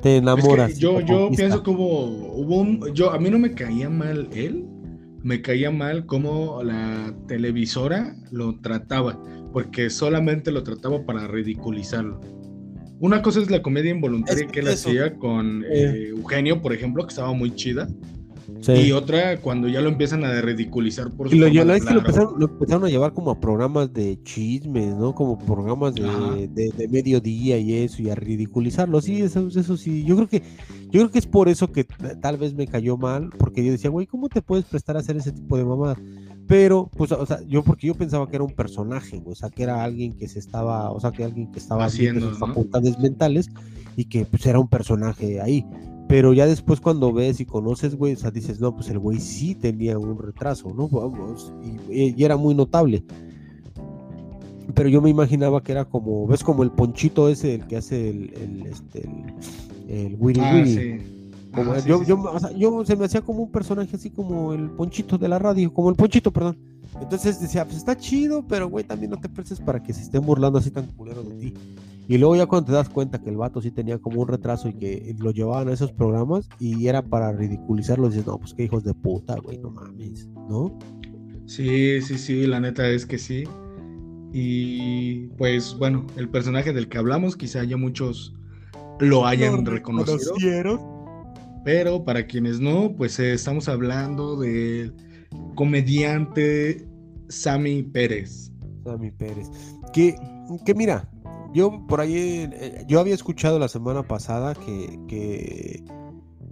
te enamoras. yo yo pienso que hubo, hubo un, yo, a mí no me caía mal él, me caía mal como la televisora lo trataba, porque solamente lo trataba para ridiculizarlo. Una cosa es la comedia involuntaria que él hacía con eh, Eugenio, por ejemplo, que estaba muy chida. Y otra cuando ya lo empiezan a ridiculizar por su. Y lo, lo, empezaron, a llevar como a programas de chismes, ¿no? Como programas de, mediodía y eso, y a ridiculizarlo. Sí, eso, eso sí. Yo creo que yo creo que es por eso que tal vez me cayó mal, porque yo decía, güey, ¿cómo te puedes prestar a hacer ese tipo de mamadas? Pero, pues, o sea, yo porque yo pensaba que era un personaje, o sea, que era alguien que se estaba, o sea, que alguien que estaba haciendo sus facultades mentales y que pues era un personaje ahí. Pero ya después cuando ves y conoces, güey, o sea, dices, no, pues el güey sí tenía un retraso, ¿no? Vamos, y, era muy notable. Pero yo me imaginaba que era como, ves como el ponchito ese, el que hace el, el este, el, el Willy ah, yo, yo, O sea, yo se me hacía como un personaje así como el ponchito de la radio, como el ponchito, perdón. Entonces decía, pues está chido, pero güey, también no te prestes para que se estén burlando así tan culero de ti. Y luego ya cuando te das cuenta que el vato sí tenía como un retraso y que lo llevaban a esos programas y era para ridiculizarlo, dices, no, pues qué hijos de puta, güey, no mames, ¿no? Sí, sí, sí, la neta es que sí. Y pues bueno, el personaje del que hablamos, quizá ya muchos lo hayan reconocido. Pero para quienes no, pues eh, estamos hablando del comediante Sammy Pérez. Sammy Pérez. Que, que mira, yo por ahí, eh, yo había escuchado la semana pasada que,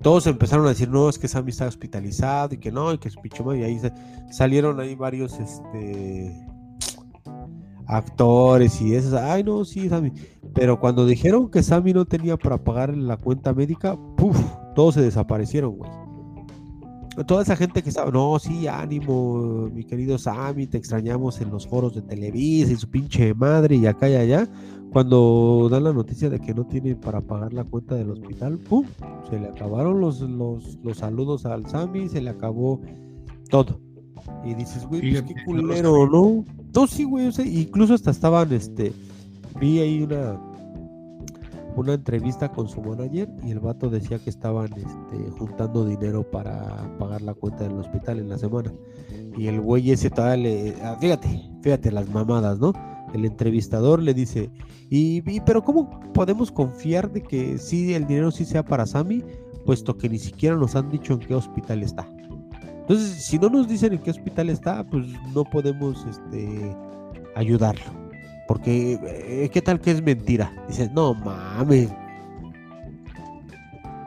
todos empezaron a decir, no, es que Sammy está hospitalizado y que no, y que es picho y ahí salieron ahí varios este, actores y esos, ay no, sí, Sammy. Pero cuando dijeron que Sammy no tenía para pagar la cuenta médica, puff, todos se desaparecieron, güey. Toda esa gente que estaba, no, sí, ánimo, mi querido Sammy, te extrañamos en los foros de Televisa y su pinche madre y acá y allá. Cuando dan la noticia de que no tienen para pagar la cuenta del hospital, ¡pum! Se le acabaron los, los, los saludos al Sammy, se le acabó todo. Y dices, güey, pues qué culero, ¿no? No, sí, güey, incluso hasta estaban, este, vi ahí una una entrevista con su manager y el vato decía que estaban este, juntando dinero para pagar la cuenta del hospital en la semana. Y el güey ese todavía le... Ah, fíjate, fíjate las mamadas, ¿no? El entrevistador le dice, y, pero ¿cómo podemos confiar de que sí el dinero sí sea para Sammy, puesto que ni siquiera nos han dicho en qué hospital está? Entonces, si no nos dicen en qué hospital está, pues no podemos este, ayudarlo. Porque, eh, ¿qué tal que es mentira? Dices, no mames.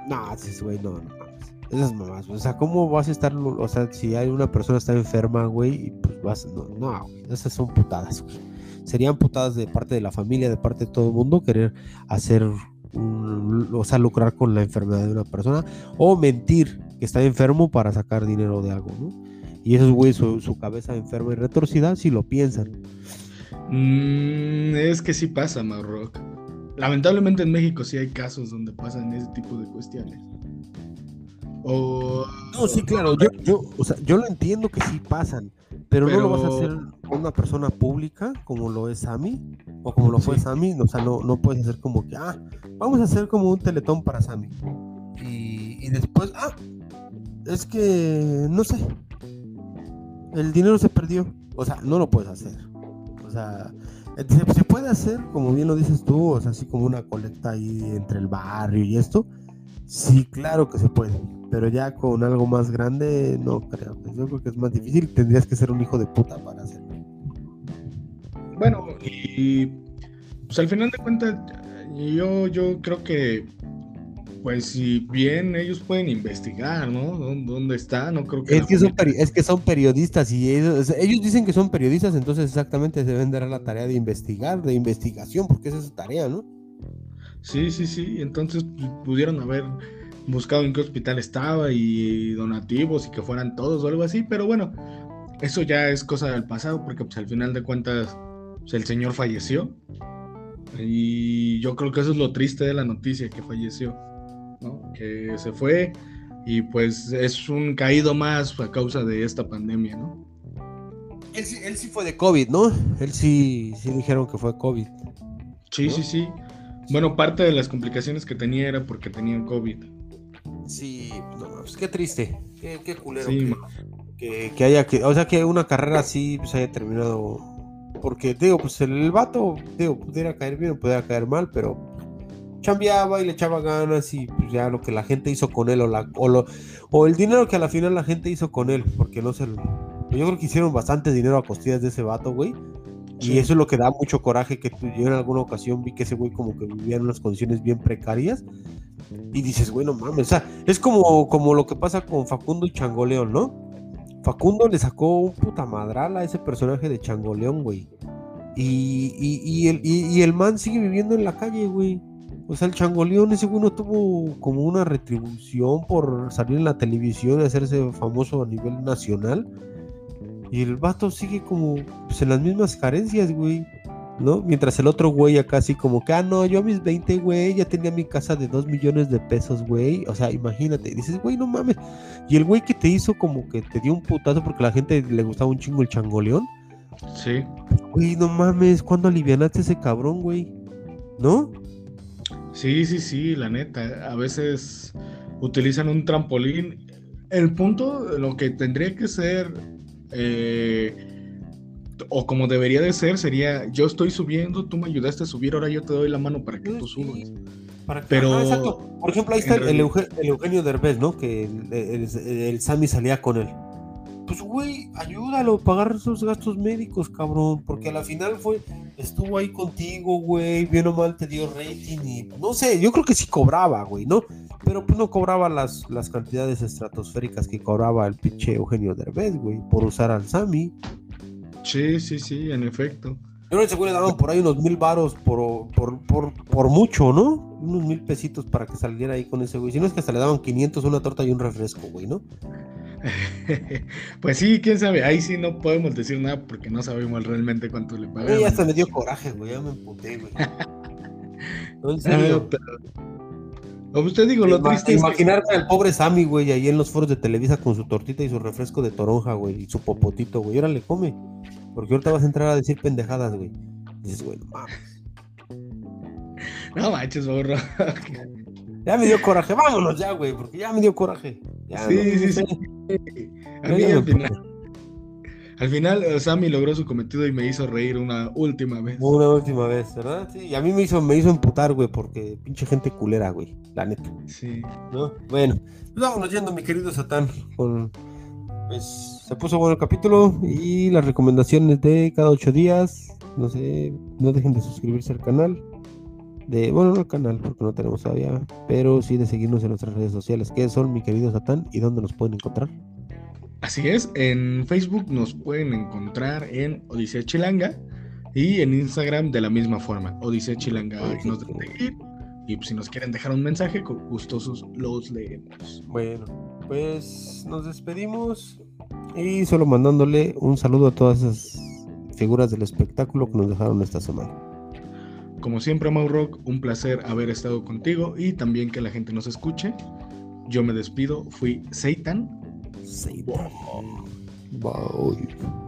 No, dices, güey, no, no mames. Esas mamás, o sea, ¿cómo vas a estar, o sea, si hay una persona está enferma, güey, pues vas, no, no, esas son putadas, güey. Serían putadas de parte de la familia, de parte de todo el mundo, querer hacer, o sea, lucrar con la enfermedad de una persona, o mentir que está enfermo para sacar dinero de algo, ¿no? Y esos güey, su, su cabeza enferma y retorcida, si lo piensan. Mm, es que sí pasa, Marrock. Lamentablemente en México sí hay casos donde pasan ese tipo de cuestiones. O... No, sí, claro, yo, yo, o sea, yo lo entiendo que sí pasan, pero, no lo vas a hacer una persona pública como lo es Sammy, o como lo fue Sammy, o sea, no, no puedes hacer como que, ah, vamos a hacer como un teletón para Sammy. Y, y después, ah, es que, no sé, el dinero se perdió. O sea, no lo puedes hacer. O sea, se, puede hacer, como bien lo dices tú, o sea, así como una colecta ahí entre el barrio y esto. Sí, claro que se puede, pero ya con algo más grande, no creo. Yo creo que es más difícil. Tendrías que ser un hijo de puta para hacerlo. Bueno, y pues al final de cuentas, yo, yo creo que pues si bien ellos pueden investigar, ¿no? ¿Dónde está? No creo que... Es, que son, es que son, periodistas y ellos, ellos dicen que son periodistas, entonces exactamente se deben dar la tarea de investigar, de investigación, porque esa es su tarea, ¿no? Sí, sí, sí, entonces pues, pudieron haber buscado en qué hospital estaba y donativos y que fueran todos o algo así, pero bueno, eso ya es cosa del pasado porque pues al final de cuentas pues, el señor falleció y yo creo que eso es lo triste de la noticia, que falleció que se fue y pues es un caído más a causa de esta pandemia, ¿no? Él, sí fue de COVID, ¿no? Él sí, sí dijeron que fue COVID. Sí, sí, sí. Bueno, parte de las complicaciones que tenía era porque tenían COVID. Sí, no, pues qué triste, qué, culero que, haya que, o sea que una carrera así pues haya terminado porque digo, pues el, vato, digo, pudiera caer bien o pudiera caer mal, pero chambeaba y le echaba ganas y pues ya lo que la gente hizo con él o, la, o, lo, o el dinero que a la final la gente hizo con él, porque no sé, yo creo que hicieron bastante dinero a costillas de ese vato, güey. Y eso es lo que da mucho coraje, que yo en alguna ocasión vi que ese güey como que vivía en unas condiciones bien precarias. Y dices, güey, no mames, o sea, es como, como lo que pasa con Facundo y Changoleón, ¿no? Facundo le sacó un puta madral a ese personaje de Changoleón, güey. Y, y, y, el, y, el man sigue viviendo en la calle, güey. O sea, el changoleón ese güey no tuvo como una retribución por salir en la televisión y hacerse famoso a nivel nacional. Y el vato sigue como pues, en las mismas carencias, güey. ¿No? Mientras el otro güey acá así como que, ah, no, yo a mis 20, güey, ya tenía mi casa de 2 millones de pesos, güey. O sea, imagínate. dices, güey, no mames. Y el güey que te hizo como que te dio un putazo porque a la gente le gustaba un chingo el changoleón. Sí. Güey, no mames, ¿cuándo alivianaste ese cabrón, güey? ¿No? Sí, sí, sí, la neta. A veces utilizan un trampolín. El punto, lo que tendría que ser, eh, o como debería de ser, sería, yo estoy subiendo, tú me ayudaste a subir, ahora yo te doy la mano para que tú subas. Pero, Por ejemplo, ahí está el, Eugenio Derbez, ¿no? Que el, el, Sammy salía con él pues güey, ayúdalo a pagar esos gastos médicos, cabrón, porque a la final fue, estuvo ahí contigo, güey, bien o mal te dio rating y no sé, yo creo que sí cobraba, güey, ¿no? Pero pues no cobraba las, las cantidades estratosféricas que cobraba el pinche Eugenio Derbez, güey, por usar al Sammy. Sí, sí, sí, en efecto. Yo no sé, güey, le daban por ahí unos mil varos por, por, por, por, mucho, ¿no? Unos mil pesitos para que saliera ahí con ese güey. Si no es que hasta le daban 500, una torta y un refresco, güey, ¿no? pues sí, quién sabe. Ahí sí no podemos decir nada porque no sabemos realmente cuánto le pagaron. ya hasta me dio coraje, güey. Ya me emputé, güey. No, usted digo, lo triste es imaginarte al pobre Sammy, güey, ahí en los foros de Televisa con su tortita y su refresco de toronja, güey, y su popotito, güey. Ahora le come. Porque ahorita vas a entrar a decir pendejadas, güey. Dices, güey, mames. No manches, borro. Ya me dio coraje, vámonos ya, güey, porque ya me dio coraje. Ya, sí, no, sí, sí. A mí al final, al final, eh, Sammy logró su cometido y me hizo reír una última vez. Una última vez, ¿verdad? Sí, y a mí me hizo, me hizo emputar, güey, porque pinche gente culera, güey, la neta. Sí. ¿no? Bueno, pues vámonos yendo, mi querido Satán, con... Pues se puso bueno el capítulo y las recomendaciones de cada ocho días. No sé, no dejen de suscribirse al canal. De, bueno, no al canal, porque no tenemos todavía, pero sí de seguirnos en nuestras redes sociales. ¿Qué son, mi querido Satán? ¿Y dónde nos pueden encontrar? Así es, en Facebook nos pueden encontrar en Odisea Chilanga y en Instagram de la misma forma, Odisea Chilanga. Ahí nos deben seguir y pues, si nos quieren dejar un mensaje, con gustosos los leemos. Bueno, pues nos despedimos y solo mandándole un saludo a todas esas figuras del espectáculo que nos dejaron esta semana. Como siempre, Mau Rock, un placer haber estado contigo y también que la gente nos escuche. Yo me despido, fui Seitan. Satan. Bye.